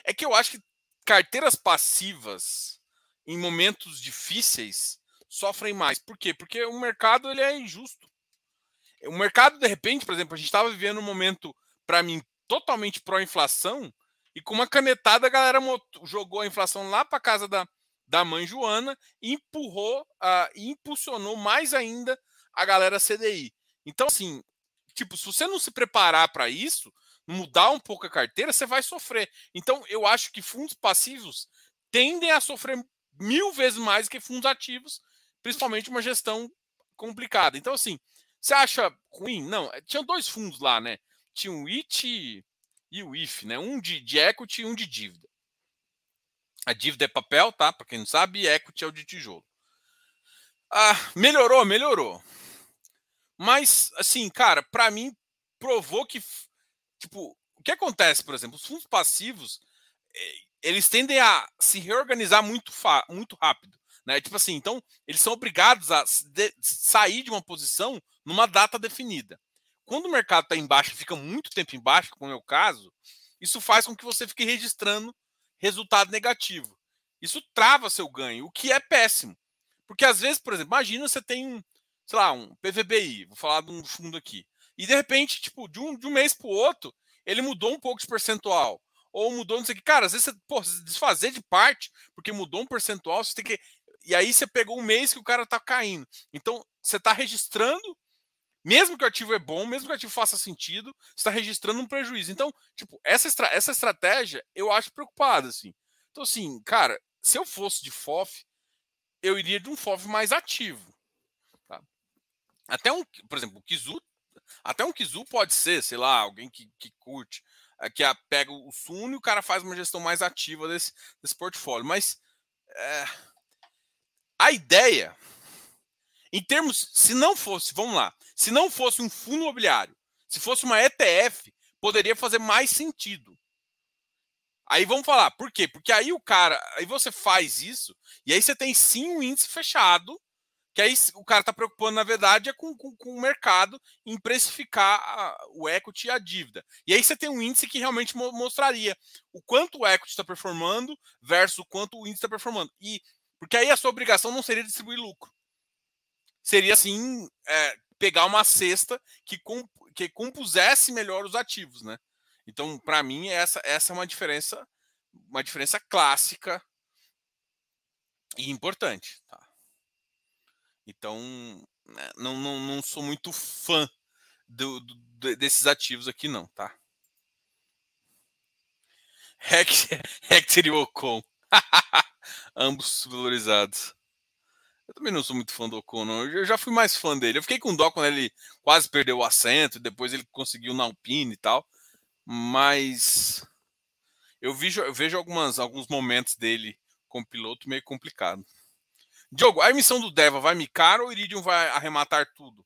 É que eu acho que carteiras passivas em momentos difíceis sofrem mais. Por quê? Porque o mercado ele é injusto. O mercado, de repente, por exemplo, a gente estava vivendo um momento, para mim, totalmente pró-inflação, e com uma canetada a galera jogou a inflação lá para casa da, da mãe Joana e empurrou, uh, e impulsionou mais ainda a galera CDI. Então, assim, tipo, se você não se preparar para isso, mudar um pouco a carteira, você vai sofrer. Então, eu acho que fundos passivos tendem a sofrer mil vezes mais que fundos ativos, principalmente uma gestão complicada. Então, assim, você acha ruim? Não, eh, tinha dois fundos lá, né? Tinha o IT e o IF, né? Um de, de equity e um de dívida. A dívida é papel, tá? Para quem não sabe, equity é o de tijolo. Ah, melhorou, melhorou. Mas, assim, cara, para mim, provou que Tipo, o que acontece, por exemplo, os fundos passivos, eh, eles tendem a se reorganizar muito, muito rápido. Né? Tipo assim, então, eles são obrigados a sair de uma posição numa data definida. Quando o mercado está embaixo, fica muito tempo embaixo, como é o caso, isso faz com que você fique registrando resultado negativo. Isso trava seu ganho, o que é péssimo. Porque às vezes, por exemplo, imagina você tem um, sei lá, um PVBI, vou falar de um fundo aqui. E de repente, tipo, de um, de um mês para o outro, ele mudou um pouco de percentual. Ou mudou, não sei o que. Cara, às vezes você, pô, desfazer de parte, porque mudou um percentual, você tem que. E aí você pegou um mês que o cara tá caindo. Então, você tá registrando, mesmo que o ativo é bom, mesmo que o ativo faça sentido, está registrando um prejuízo. Então, tipo, essa, estra essa estratégia eu acho preocupada, assim. Então, assim, cara, se eu fosse de FOF, eu iria de um FOF mais ativo. Tá? Até um, por exemplo, o Kizu até um Kizu pode ser, sei lá, alguém que, que curte. que a, pega o Suno e o cara faz uma gestão mais ativa desse, desse portfólio. Mas é, a ideia, em termos, se não fosse, vamos lá, se não fosse um fundo imobiliário, se fosse uma ETF, poderia fazer mais sentido. Aí vamos falar, por quê? Porque aí o cara, aí você faz isso, e aí você tem sim um índice fechado, que aí o cara está preocupando, na verdade, é com, com, com, o mercado em precificar a, o equity e a dívida. E aí você tem um índice que realmente mo mostraria o quanto o equity está performando versus o quanto o índice está performando. E porque aí a sua obrigação não seria distribuir lucro. Seria assim é, pegar uma cesta que, comp que compusesse melhor os ativos, né? Então, para mim, essa, essa é uma diferença, uma diferença clássica e importante. Tá? Então, né, não, não, não sou muito fã do, do, desses ativos aqui, não, tá? Hector e Ocon. Ambos valorizados. Eu também não sou muito fã do Ocon, não. Eu já fui mais fã dele. Eu fiquei com dó quando ele quase perdeu o assento, depois ele conseguiu na Alpine e tal. Mas eu vejo, eu vejo algumas, alguns momentos dele como piloto meio complicado. Diogo, a emissão do Deva vai micar ou o Iridium vai arrematar tudo?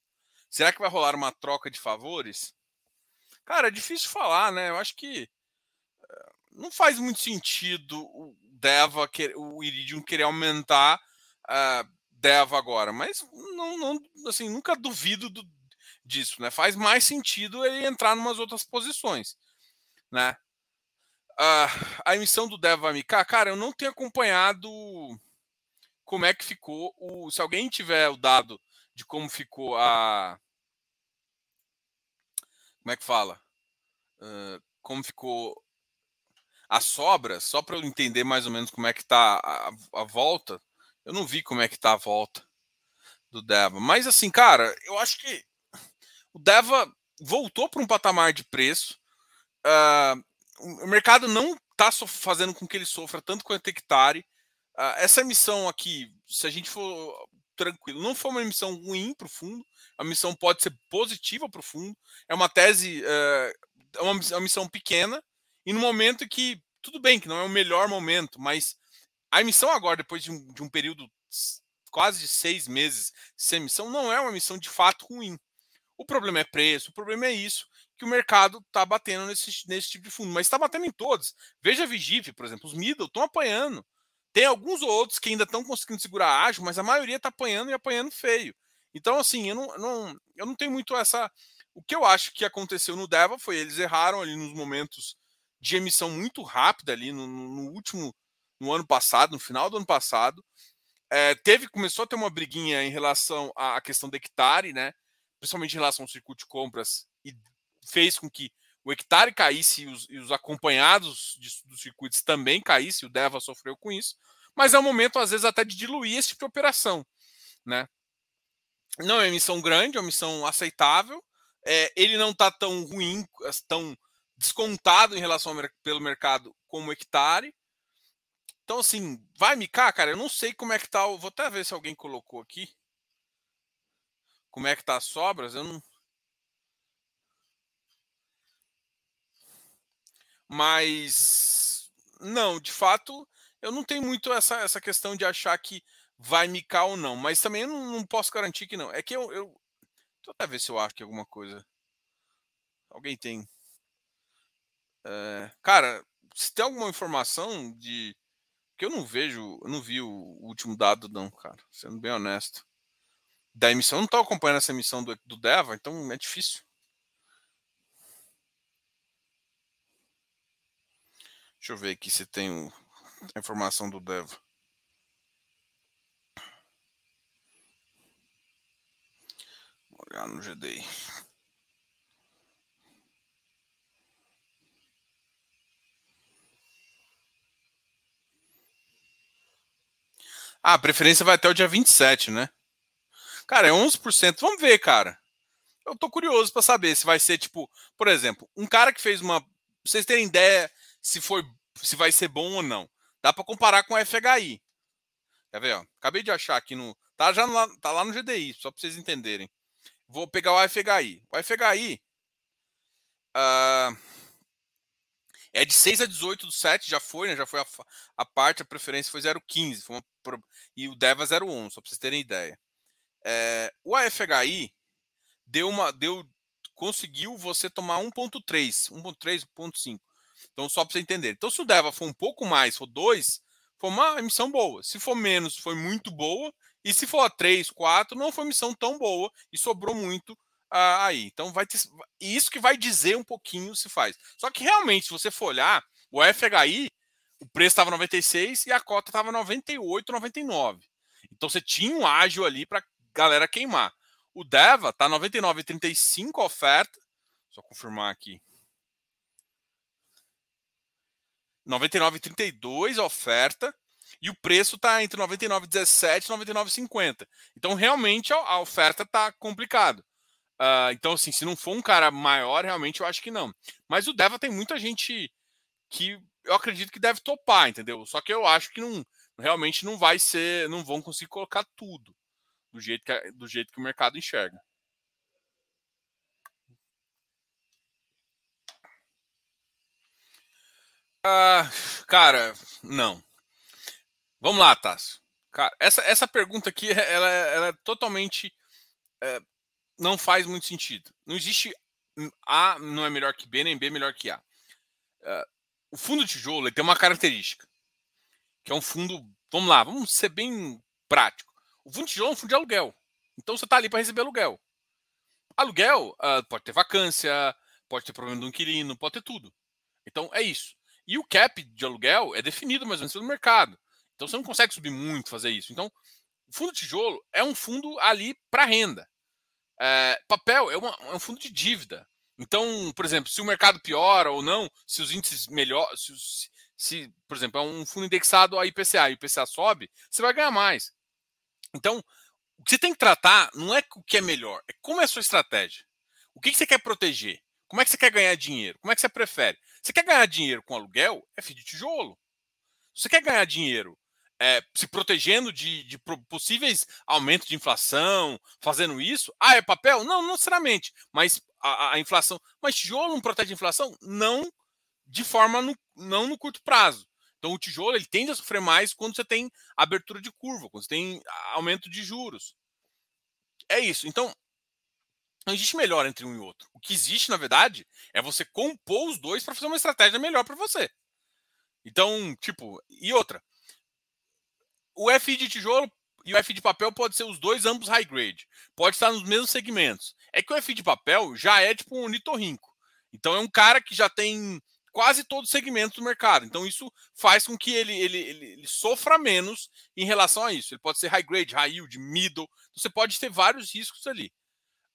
Será que vai rolar uma troca de favores? Cara, é difícil falar, né? Eu acho que eh, não faz muito sentido o Deva, o Iridium querer aumentar uh, Deva agora, mas não, não, assim, nunca duvido do, disso, né? Faz mais sentido ele entrar em umas outras posições, né? Uh, a emissão do Deva micar, cara, eu não tenho acompanhado como é que ficou o. Se alguém tiver o dado de como ficou a. Como é que fala? Uh, como ficou a sobra, só para eu entender mais ou menos como é que está a, a, volta. Eu não vi como é que está a volta do Deva. Mas assim, cara, eu acho que o Deva voltou para um patamar de preço. Uh, o mercado não está fazendo com que ele sofra tanto quanto hectare. Uh, essa missão aqui, se a gente for tranquilo, não foi uma missão ruim para o fundo, a missão pode ser positiva para o fundo, é uma tese, uh, é uma, uma missão pequena, e no momento que, tudo bem que não é o melhor momento, mas a emissão agora, depois de um, de um período quase de seis meses sem emissão, não é uma missão de fato ruim. O problema é preço, o problema é isso, que o mercado está batendo nesse, nesse tipo de fundo, mas está batendo em todos. Veja a Vigip, por exemplo, os middle estão apanhando. Tem alguns outros que ainda estão conseguindo segurar ágil, mas a maioria está apanhando e apanhando feio. Então, assim, eu não, não, eu não tenho muito essa. O que eu acho que aconteceu no Deva foi eles erraram ali nos momentos de emissão muito rápida ali no, no último, no ano passado, no final do ano passado. É, teve, começou a ter uma briguinha em relação à questão do hectare, né? Principalmente em relação ao circuito de compras, e fez com que o hectare caísse e os, e os acompanhados de, dos circuitos também caísse, o Deva sofreu com isso, mas é o momento, às vezes, até de diluir esse tipo de operação. Né? Não é uma emissão grande, é uma emissão aceitável, é, ele não está tão ruim, tão descontado em relação ao, pelo mercado como o hectare. Então, assim, vai micar, cara? Eu não sei como é que tá. Vou até ver se alguém colocou aqui. Como é que tá as sobras? Eu não. Mas não, de fato, eu não tenho muito essa, essa questão de achar que vai micar ou não. Mas também eu não, não posso garantir que não. É que eu, eu. Deixa eu até ver se eu acho que alguma coisa. Alguém tem. É, cara, se tem alguma informação de. Que eu não vejo, eu não vi o último dado, não, cara. Sendo bem honesto. Da emissão, eu não estou acompanhando essa emissão do, do Deva, então é difícil. Deixa eu ver aqui se tem a informação do Dev. Vou olhar no GDI. Ah, a preferência vai até o dia 27, né? Cara, é 11%. Vamos ver, cara. Eu tô curioso para saber se vai ser tipo, por exemplo, um cara que fez uma. Pra vocês terem ideia se foi se vai ser bom ou não. Dá para comparar com o FHI. Quer ver? Ó? Acabei de achar aqui no tá já lá, tá lá no GDI, só para vocês entenderem. Vou pegar o FHI. O FHI uh, É de 6 a 18 do 7, já foi, né? Já foi a, a parte, a preferência foi 0,15. Foi e o DEVA 0,1, só para vocês terem ideia. É, o AFHI deu uma. Deu, conseguiu você tomar 1,3, 1,3, 1,5. Então, só para você entender. Então, se o DEVA for um pouco mais, for 2, foi uma emissão boa. Se for menos, foi muito boa. E se for 3, 4, não foi emissão tão boa e sobrou muito aí. Então, vai ter. Isso que vai dizer um pouquinho se faz. Só que realmente, se você for olhar, o FHI, o preço estava 96 e a cota estava 98, 99. Então, você tinha um ágil ali para galera queimar. O DEVA tá 99,35 a oferta. Só confirmar aqui. 99,32 a oferta e o preço está entre 99,17 e 99,50. Então, realmente, a, oferta está complicado. Uh, então, assim, se não for um cara maior, realmente eu acho que não. Mas o Deva tem muita gente que eu acredito que deve topar, entendeu? Só que eu acho que não, realmente não vai ser, não vão conseguir colocar tudo do jeito que, do jeito que o mercado enxerga. Uh, cara, não. Vamos lá, Tássio. Cara, essa, essa pergunta aqui, ela, ela é totalmente. É, não faz muito sentido. Não existe A não é melhor que B, nem B é melhor que A. É, o fundo tijolo ele tem uma característica, que é um fundo. Vamos lá, vamos ser bem prático. O fundo tijolo é um fundo de aluguel. Então você está ali para receber aluguel. Aluguel uh, pode ter vacância, pode ter problema do inquilino, pode ter tudo. Então é isso. E o cap de aluguel é definido mais ou menos pelo mercado. Então você não consegue subir muito fazer isso. Então, o fundo tijolo é um fundo ali para renda. É, papel é, uma, é, um fundo de dívida. Então, por exemplo, se o mercado piora ou não, se os índices melhoram, se, se, por exemplo, é um fundo indexado a IPCA e o IPCA sobe, você vai ganhar mais. Então, o que você tem que tratar não é o que é melhor, é como é a sua estratégia. O que, você quer proteger? Como é que você quer ganhar dinheiro? Como é que você prefere? Você quer ganhar dinheiro com aluguel? É FII de tijolo. Você quer ganhar dinheiro é, se protegendo de, de, possíveis aumentos de inflação, fazendo isso, ah, é papel? Não, não necessariamente. Mas a, a inflação. Mas tijolo não protege a inflação? Não de forma no, não no curto prazo. Então o tijolo ele tende a sofrer mais quando você tem abertura de curva, quando você tem aumento de juros. É isso. Então, não existe melhor entre um e outro. O que existe, na verdade, é você compor os dois para fazer uma estratégia melhor para você. Então, tipo, e outra. O FI de tijolo e o FI de papel pode ser os dois ambos high grade. Pode estar nos mesmos segmentos. É que o FI de papel já é tipo um nitorrinco. Então é um cara que já tem quase todos os segmentos do mercado. Então isso faz com que ele, ele, ele, ele sofra menos em relação a isso. Ele pode ser high grade, high yield, middle. Então, você pode ter vários riscos ali.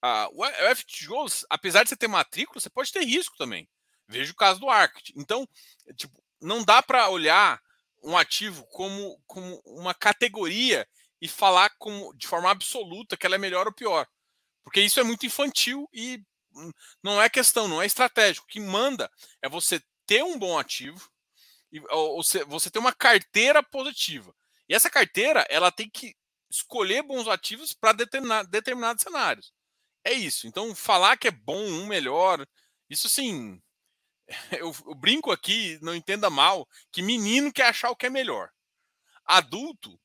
Uh, o F tijolos, apesar de você ter matrícula, você pode ter risco também. Veja o caso do Arct. Então, tipo, não dá para olhar um ativo como, como uma categoria e falar como, de forma absoluta que ela é melhor ou pior. Porque isso é muito infantil e hum, não é questão, não é estratégico. O que manda é você ter um bom ativo e ou, você ter uma carteira positiva. E essa carteira, ela tem que escolher bons ativos para determinar, determinados cenários. É isso. Então, falar que é bom, um melhor, isso sim. Eu, eu brinco aqui, não entenda mal, que menino quer achar o que é melhor. Adulto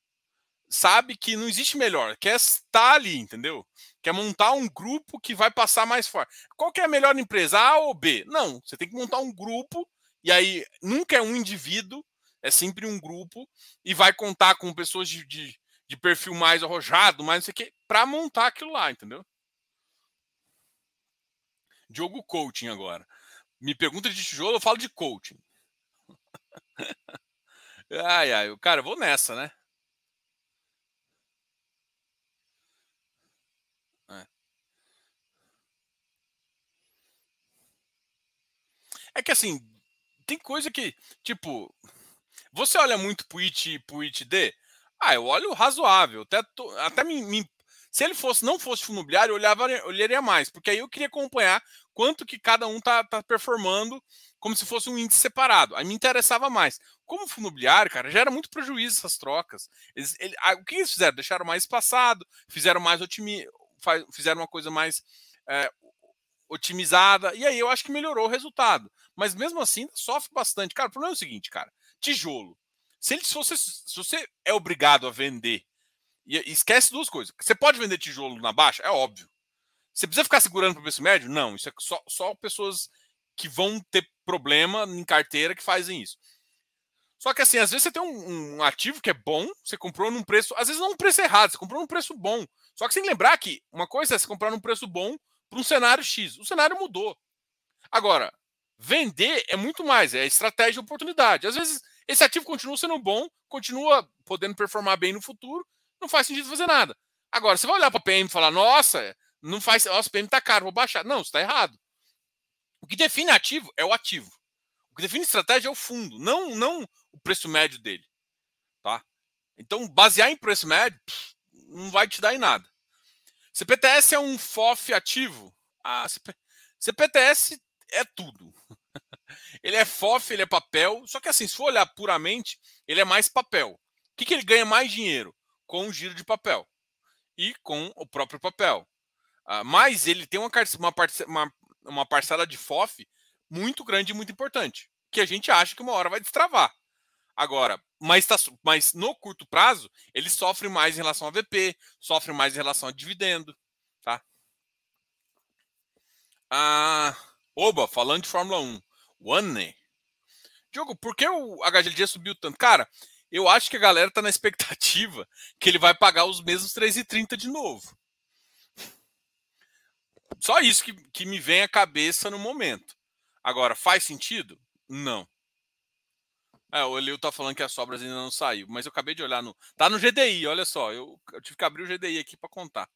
sabe que não existe melhor, quer estar ali, entendeu? Quer montar um grupo que vai passar mais forte. Qual que é a melhor empresa, A ou B? Não, você tem que montar um grupo, e aí nunca é um indivíduo, é sempre um grupo, e vai contar com pessoas de, de, de perfil mais arrojado, mais não sei o quê, para montar aquilo lá, entendeu? Diogo Coaching agora. Me pergunta de tijolo, eu falo de coaching. ai, ai, cara, eu vou nessa, né? É. é que assim, tem coisa que, tipo, você olha muito pro IT, pro ITD, ah, eu olho razoável, até, tô, até me, me, se ele fosse não fosse fundo imobiliário, eu olhava, olharia mais, porque aí eu queria acompanhar quanto que cada um tá, tá performando como se fosse um índice separado. Aí me interessava mais. Como fundo imobiliário, cara, já era muito prejuízo essas trocas. Eles, ele, o que eles fizeram? Deixaram mais espaçado, fizeram mais otimi, fizeram uma coisa mais é, otimizada, e aí eu acho que melhorou o resultado. mas mesmo assim sofre bastante. Cara, o problema é o seguinte, cara. Tijolo. Se, ele, se, você, se você é obrigado a vender, e esquece duas coisas. Você pode vender tijolo na baixa? É óbvio. Você precisa ficar segurando para o preço médio? Não, isso é só, só pessoas que vão ter problema em carteira que fazem isso. Só que assim, às vezes você tem um, um, ativo que é bom, você comprou num preço, às vezes não um preço errado, você comprou num preço bom. Só que sem lembrar que uma coisa é você comprar num preço bom para um cenário X. O cenário mudou. Agora, vender é muito mais, é estratégia e oportunidade. Às vezes esse ativo continua sendo bom, continua podendo performar bem no futuro, não faz sentido fazer nada. Agora, você vai olhar para a PM e falar, nossa, não faz, nossa, PM está caro, vou baixar. Não, está errado. O que define ativo é o ativo. O que define estratégia é o fundo, não, não o preço médio dele. Tá? Então, basear em preço médio pff, não vai te dar em nada. CPTS é um FOF ativo? Ah, CP... CPTS é tudo. ele é FOF, ele é papel. Só que assim, se for olhar puramente, ele é mais papel. O que, que ele ganha mais dinheiro? Com o giro de papel e com o próprio papel. Uh, mas ele tem uma, uma, uma, uma parcela de FOF muito grande e muito importante, que a gente acha que uma hora vai destravar. Agora, mas, tá, mas no curto prazo, ele sofre mais em relação a VP, sofre mais em relação a dividendo. Tá? Ah, oba, falando de Fórmula 1. One. Diogo, por que o HGLG subiu tanto? Cara, eu acho que a galera tá na expectativa que ele vai pagar os mesmos 3,30 de novo. Só isso que, que me vem à cabeça no momento. Agora, faz sentido? Não. É, o Elio tá falando que as sobras ainda não saiu, mas eu acabei de olhar no. Tá no GDI, olha só. Eu, eu tive que abrir o GDI aqui para contar.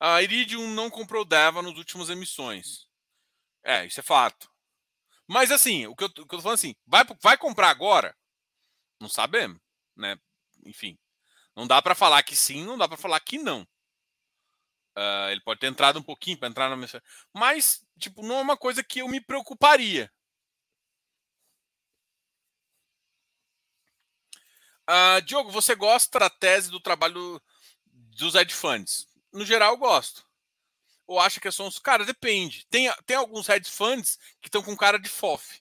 A Iridium não comprou Deva nos últimos emissões. É, isso é fato. Mas assim, o que eu, o que eu tô falando assim, vai, vai comprar agora? Não sabemos, né? Enfim, não dá para falar que sim, não dá para falar que não. Uh, ele pode ter entrado um pouquinho para entrar na minha. Mas, tipo, não é uma coisa que eu me preocuparia. Uh, Diogo, você gosta da tese do trabalho dos hedge funds? No geral, eu gosto ou acha que é só uns. Cara, depende. Tem, tem alguns hedge funds que estão com cara de FOF.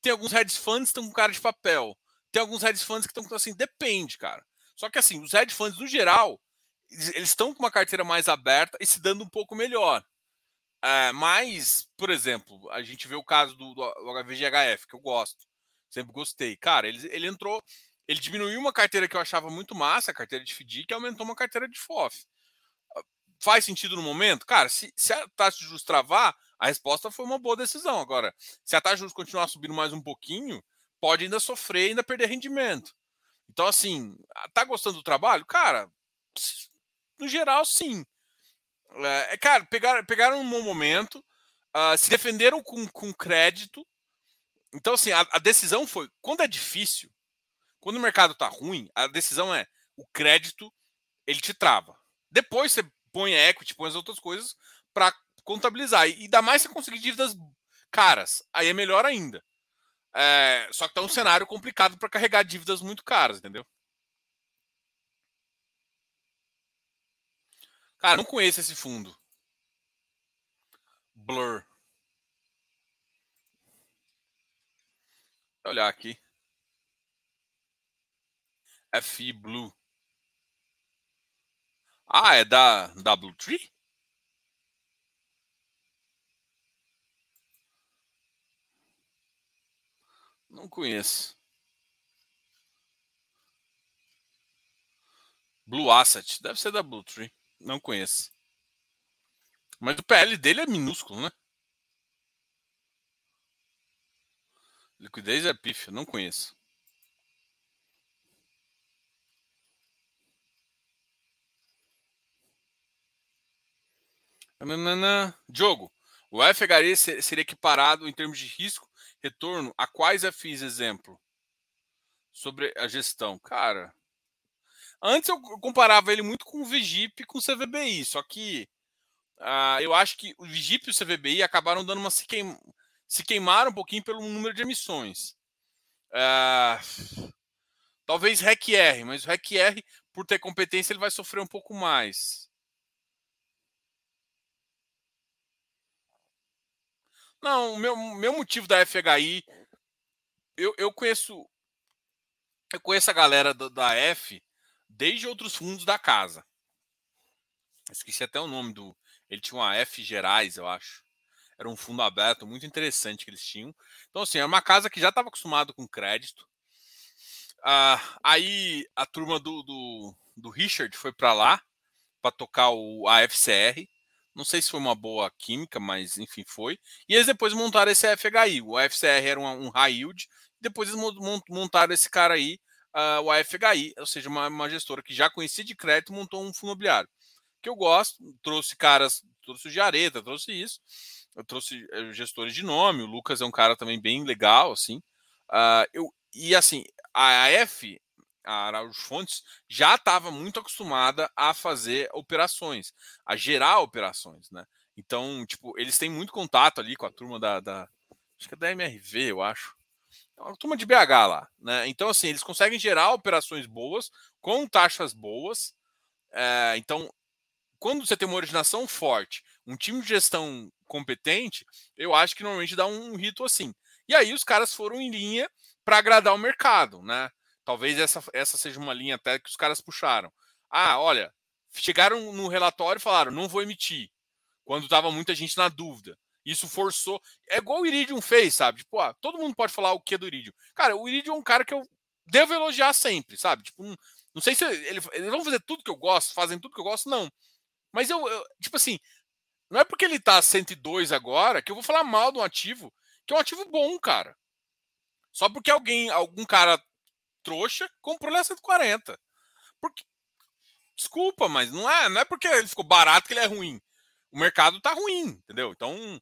Tem alguns hedge funds que estão com cara de papel. Tem alguns hedge funds que estão assim, depende, cara. Só que assim, os hedge funds, no geral, eles estão com uma carteira mais aberta e se dando um pouco melhor. É, mas, por exemplo, a gente vê o caso do, do HVGHF, que eu gosto. Sempre gostei. Cara, ele, ele entrou, ele diminuiu uma carteira que eu achava muito massa, a carteira de FDIC, e aumentou uma carteira de FOF faz sentido no momento? Cara, se, se a taxa de juros travar, a resposta foi uma boa decisão. Agora, se a taxa de juros continuar subindo mais um pouquinho, pode ainda sofrer, ainda perder rendimento. Então, assim, tá gostando do trabalho? Cara, no geral, sim. É, é cara, pegaram, pegaram um bom momento, uh, se defenderam com, com crédito. Então, assim, a, a decisão foi: quando é difícil, quando o mercado tá ruim, a decisão é o crédito ele te trava. Depois você põe equity, põe as outras coisas para contabilizar. E ainda mais se conseguir dívidas caras. Aí é melhor ainda. É, só que tá um cenário complicado para carregar dívidas muito caras, entendeu? Cara, não conheço esse fundo. Blur. Olhar aqui. FI Blue. Ah, é da, da Tree? Não conheço. Blue Asset. Deve ser da Blue Tree. Não conheço. Mas o PL dele é minúsculo, né? Liquidez é pífia. Não conheço. Nanana. Diogo, o FHRE seria equiparado em termos de risco, retorno, a quais FIs exemplo? Sobre a gestão. Cara, antes eu comparava ele muito com o Vigip e com o CVBI, só que uh, eu acho que o Vigip e o CVBI acabaram dando uma se, queim... se queimaram um pouquinho pelo número de emissões. Uh, talvez REC-R, mas o REC-R, por ter competência, ele vai sofrer um pouco mais. Não, o meu, meu motivo da FHI, eu, eu conheço. Eu conheço a galera do, da F desde outros fundos da casa. Esqueci até o nome do. Ele tinha uma F Gerais, eu acho. Era um fundo aberto muito interessante que eles tinham. Então, assim, é uma casa que já estava acostumado com crédito. Ah, aí a turma do, do, do Richard foi para lá para tocar o, a FCR. Não sei se foi uma boa química, mas enfim, foi. E eles depois montaram esse FHI. O FCR era um, um high yield. Depois eles montaram esse cara aí, uh, o AFHI, ou seja, uma, uma, gestora que já conhecia de crédito montou um fundo imobiliário. Que eu gosto, trouxe caras, trouxe o Jareta, trouxe isso. Eu trouxe eh, gestores de nome. O Lucas é um cara também bem legal, assim. Uh, eu, e assim, a F, a Araújo Fontes, já estava muito acostumada a fazer operações, a gerar operações, né? Então, tipo, eles têm muito contato ali com a turma da, da acho que é da MRV, eu acho. É uma turma de BH lá, né? Então, assim, eles conseguem gerar operações boas, com taxas boas. É, então, quando você tem uma originação forte, um time de gestão competente, eu acho que normalmente dá um rito assim. E aí os caras foram em linha para agradar o mercado, né? Talvez essa, essa seja uma linha até que os caras puxaram. Ah, olha, chegaram no relatório e falaram, não vou emitir, quando estava muita gente na dúvida. Isso forçou. É igual o Iridium fez, sabe? Tipo, ah, todo mundo pode falar o que é do Iridium. Cara, o Iridium é um cara que eu devo elogiar sempre, sabe? Tipo, não, não sei se ele, eles vão fazer tudo que eu gosto, fazem tudo que eu gosto, não. Mas eu, eu, tipo assim, não é porque ele tá 102 agora que eu vou falar mal de um ativo, que é um ativo bom, cara. Só porque alguém, algum cara trouxa, comprou ele a 140. Porque, desculpa, mas não é, não é porque ele ficou barato que ele é ruim. O mercado tá ruim, entendeu? Então,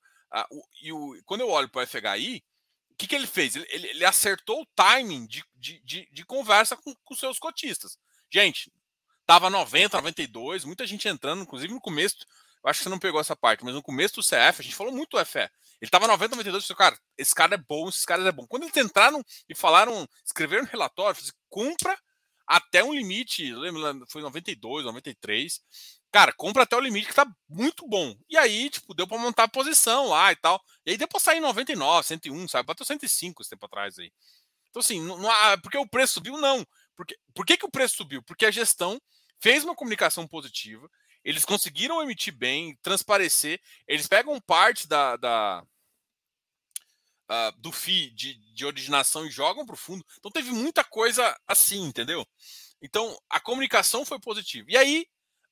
e o, quando eu olho para o FHI, o que, que ele fez? Ele, ele, ele acertou o timing de, de, de, de conversa com, com seus cotistas. Gente, tava 90, 92, muita gente entrando, inclusive no começo. Eu acho que você não pegou essa parte, mas no começo do CF, a gente falou muito do FE. Ele tava 90, 92, eu cara, esse cara é bom, esses caras é bom. Quando eles entraram e falaram, escreveram no relatório, assim, compra até um limite, lembra, foi 92, 93. Cara, compra até o limite que tá muito bom. E aí, tipo, deu para montar a posição lá e tal. E aí deu para sair em 99, 101, sabe? Bateu 105 esse tempo atrás aí. Então, assim, não, não, porque o preço subiu, não. Porque, por que, que o preço subiu? Porque a gestão fez uma comunicação positiva, eles conseguiram emitir bem, transparecer, eles pegam parte da, da uh, do FII de, de originação e jogam para o fundo. Então teve muita coisa assim, entendeu? Então a comunicação foi positiva. E aí,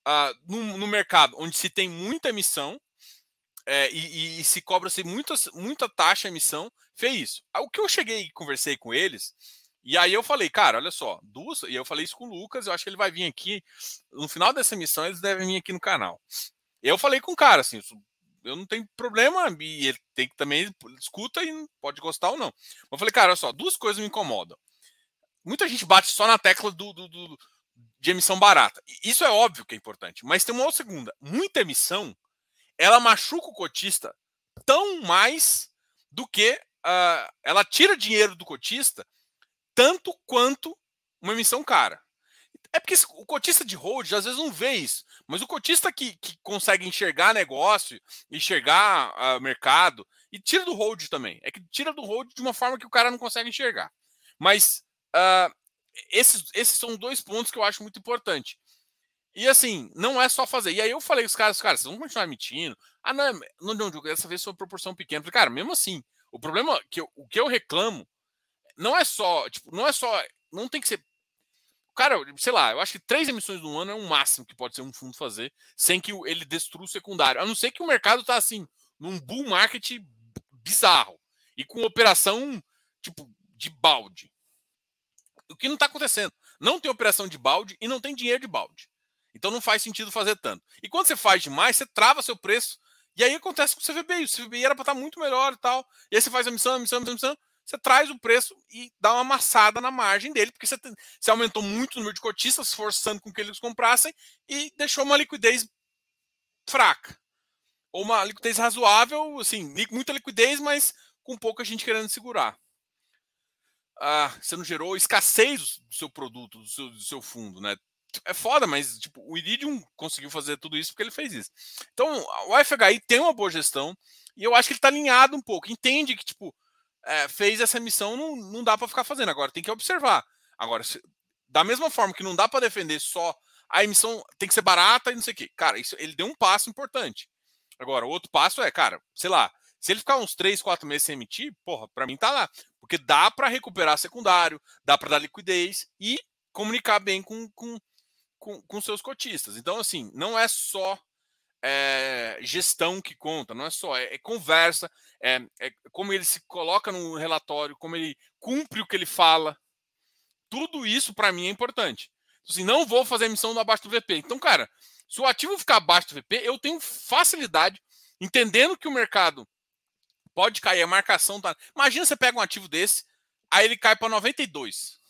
uh, no, no, mercado onde se tem muita emissão é, e, e, se cobra-se muita, muita taxa emissão, fez isso. O que eu cheguei e conversei com eles, e aí eu falei, cara, olha só, duas, e eu falei isso com o Lucas, eu acho que ele vai vir aqui, no final dessa emissão eles devem vir aqui no canal. Eu falei com o cara, assim, eu não tenho problema, e ele tem que também escuta e pode gostar ou não. Eu falei, cara, olha só, duas coisas me incomodam. Muita gente bate só na tecla do, do, do, de emissão barata. Isso é óbvio que é importante, mas tem uma outra segunda. Muita emissão, ela machuca o cotista tão mais do que uh, ela tira dinheiro do cotista tanto quanto uma emissão cara. É porque o cotista de hold às vezes não vê isso, mas o cotista que, que consegue enxergar negócio, enxergar uh, mercado, e tira do hold também. É que tira do hold de uma forma que o cara não consegue enxergar. Mas uh, esses, esses são dois pontos que eu acho muito importante. E assim, não é só fazer. E aí eu falei os caras, cara, vocês vão continuar emitindo. Ah, não, não, não, dessa vez foi proporção pequena. falei, cara, mesmo assim, o problema que eu, o que eu reclamo não é só, tipo, não é só, não tem que ser Cara, sei lá, eu acho que três emissões no ano é o máximo que pode ser um fundo fazer, sem que ele destrua o secundário. A não ser que o mercado tá assim, num bull market bizarro e com operação tipo de balde. O que não está acontecendo? Não tem operação de balde e não tem dinheiro de balde. Então não faz sentido fazer tanto. E quando você faz demais, você trava seu preço. E aí acontece com o CVBI. O CVBI era para estar tá muito melhor e tal. E aí você faz a missão, a missão, a missão, você traz o preço e dá uma amassada na margem dele, porque você, você aumentou muito o número de cotistas, forçando com que eles comprassem e deixou uma liquidez fraca. Ou uma liquidez razoável, assim, muita liquidez, mas com pouca gente querendo segurar. Ah, você não gerou escassez do seu produto, do seu, do seu fundo, né? É foda, mas tipo, o Iridium conseguiu fazer tudo isso porque ele fez isso. Então, o FHI tem uma boa gestão, E eu acho que ele está alinhado um pouco, entende que, tipo, é, fez essa missão, não, não dá para ficar fazendo. Agora tem que observar. Agora, se, da mesma forma que não dá para defender só a emissão tem que ser barata e não sei o quê. Cara, isso, ele deu um passo importante. Agora, o outro passo é, cara, sei lá, se ele ficar uns 3, 4 meses sem emitir, porra, para mim tá lá. Porque dá para recuperar secundário, dá para dar liquidez e comunicar bem com, com, com, com seus cotistas. Então, assim, não é só é, gestão que conta, não é só, é, é conversa, é, é, como ele se coloca no relatório, como ele cumpre o que ele fala. Tudo isso para mim é importante. Assim, não vou fazer emissão abaixo do VP. Então, cara, se o ativo ficar abaixo do VP, eu tenho facilidade, entendendo que o mercado pode cair, a marcação tá. Imagina você pega um ativo desse, aí ele cai para 92.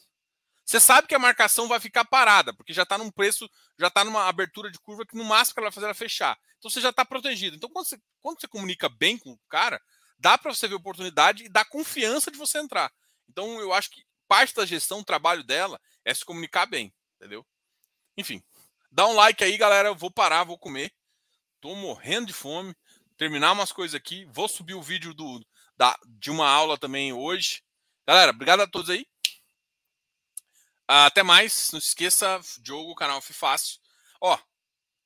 Você sabe que a marcação vai ficar parada, porque já está num preço, já está numa abertura de curva que no máximo ela vai fazer ela fechar. Então você já está protegido. Então quando você, quando você comunica bem com o cara, dá para você ver oportunidade e dá confiança de você entrar. Então eu acho que parte da gestão, o trabalho dela é se comunicar bem, entendeu? Enfim, dá um like aí, galera. Eu vou parar, vou comer. Tô morrendo de fome. Terminar umas coisas aqui. Vou subir o vídeo do, da, de uma aula também hoje. Galera, obrigado a todos aí. Até mais. Não se esqueça, Diogo, canal Fácil. Ó,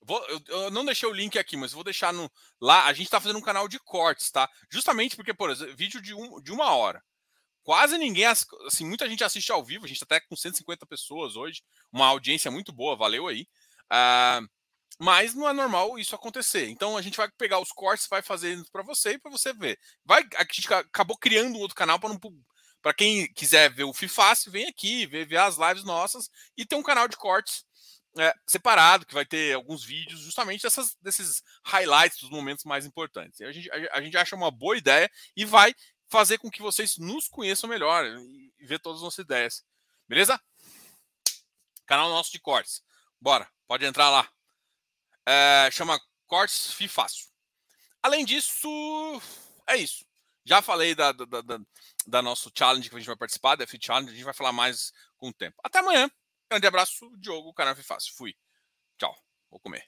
vou, eu, eu, não deixei o link aqui, mas vou deixar no lá. A gente está fazendo um canal de cortes, tá? Justamente porque, por exemplo, vídeo de, um, de uma hora. Quase ninguém, assim, muita gente assiste ao vivo. A gente está até com 150 pessoas hoje. Uma audiência muito boa, valeu aí. Uh, mas não é normal isso acontecer. Então a gente vai pegar os cortes, vai fazer para você e para você ver. Vai, a gente acabou criando um outro canal para não para quem quiser ver o FIFACE, vem aqui, ver, ver as lives nossas e tem um canal de cortes é, separado, que vai ter alguns vídeos justamente dessas, desses highlights dos momentos mais importantes. A gente, a, a gente acha uma boa ideia e vai fazer com que vocês nos conheçam melhor e, e ver todas as nossas ideias. Beleza? Canal nosso de cortes. Bora, pode entrar lá. É, chama Cortes FIFácil. Além disso, é isso. Já falei da, da, da, da, nosso challenge que a gente vai participar, da Fit Challenge, a gente vai falar mais com o tempo. Até amanhã. Grande abraço, Diogo, canal Fácil. Fui. Tchau. Vou comer.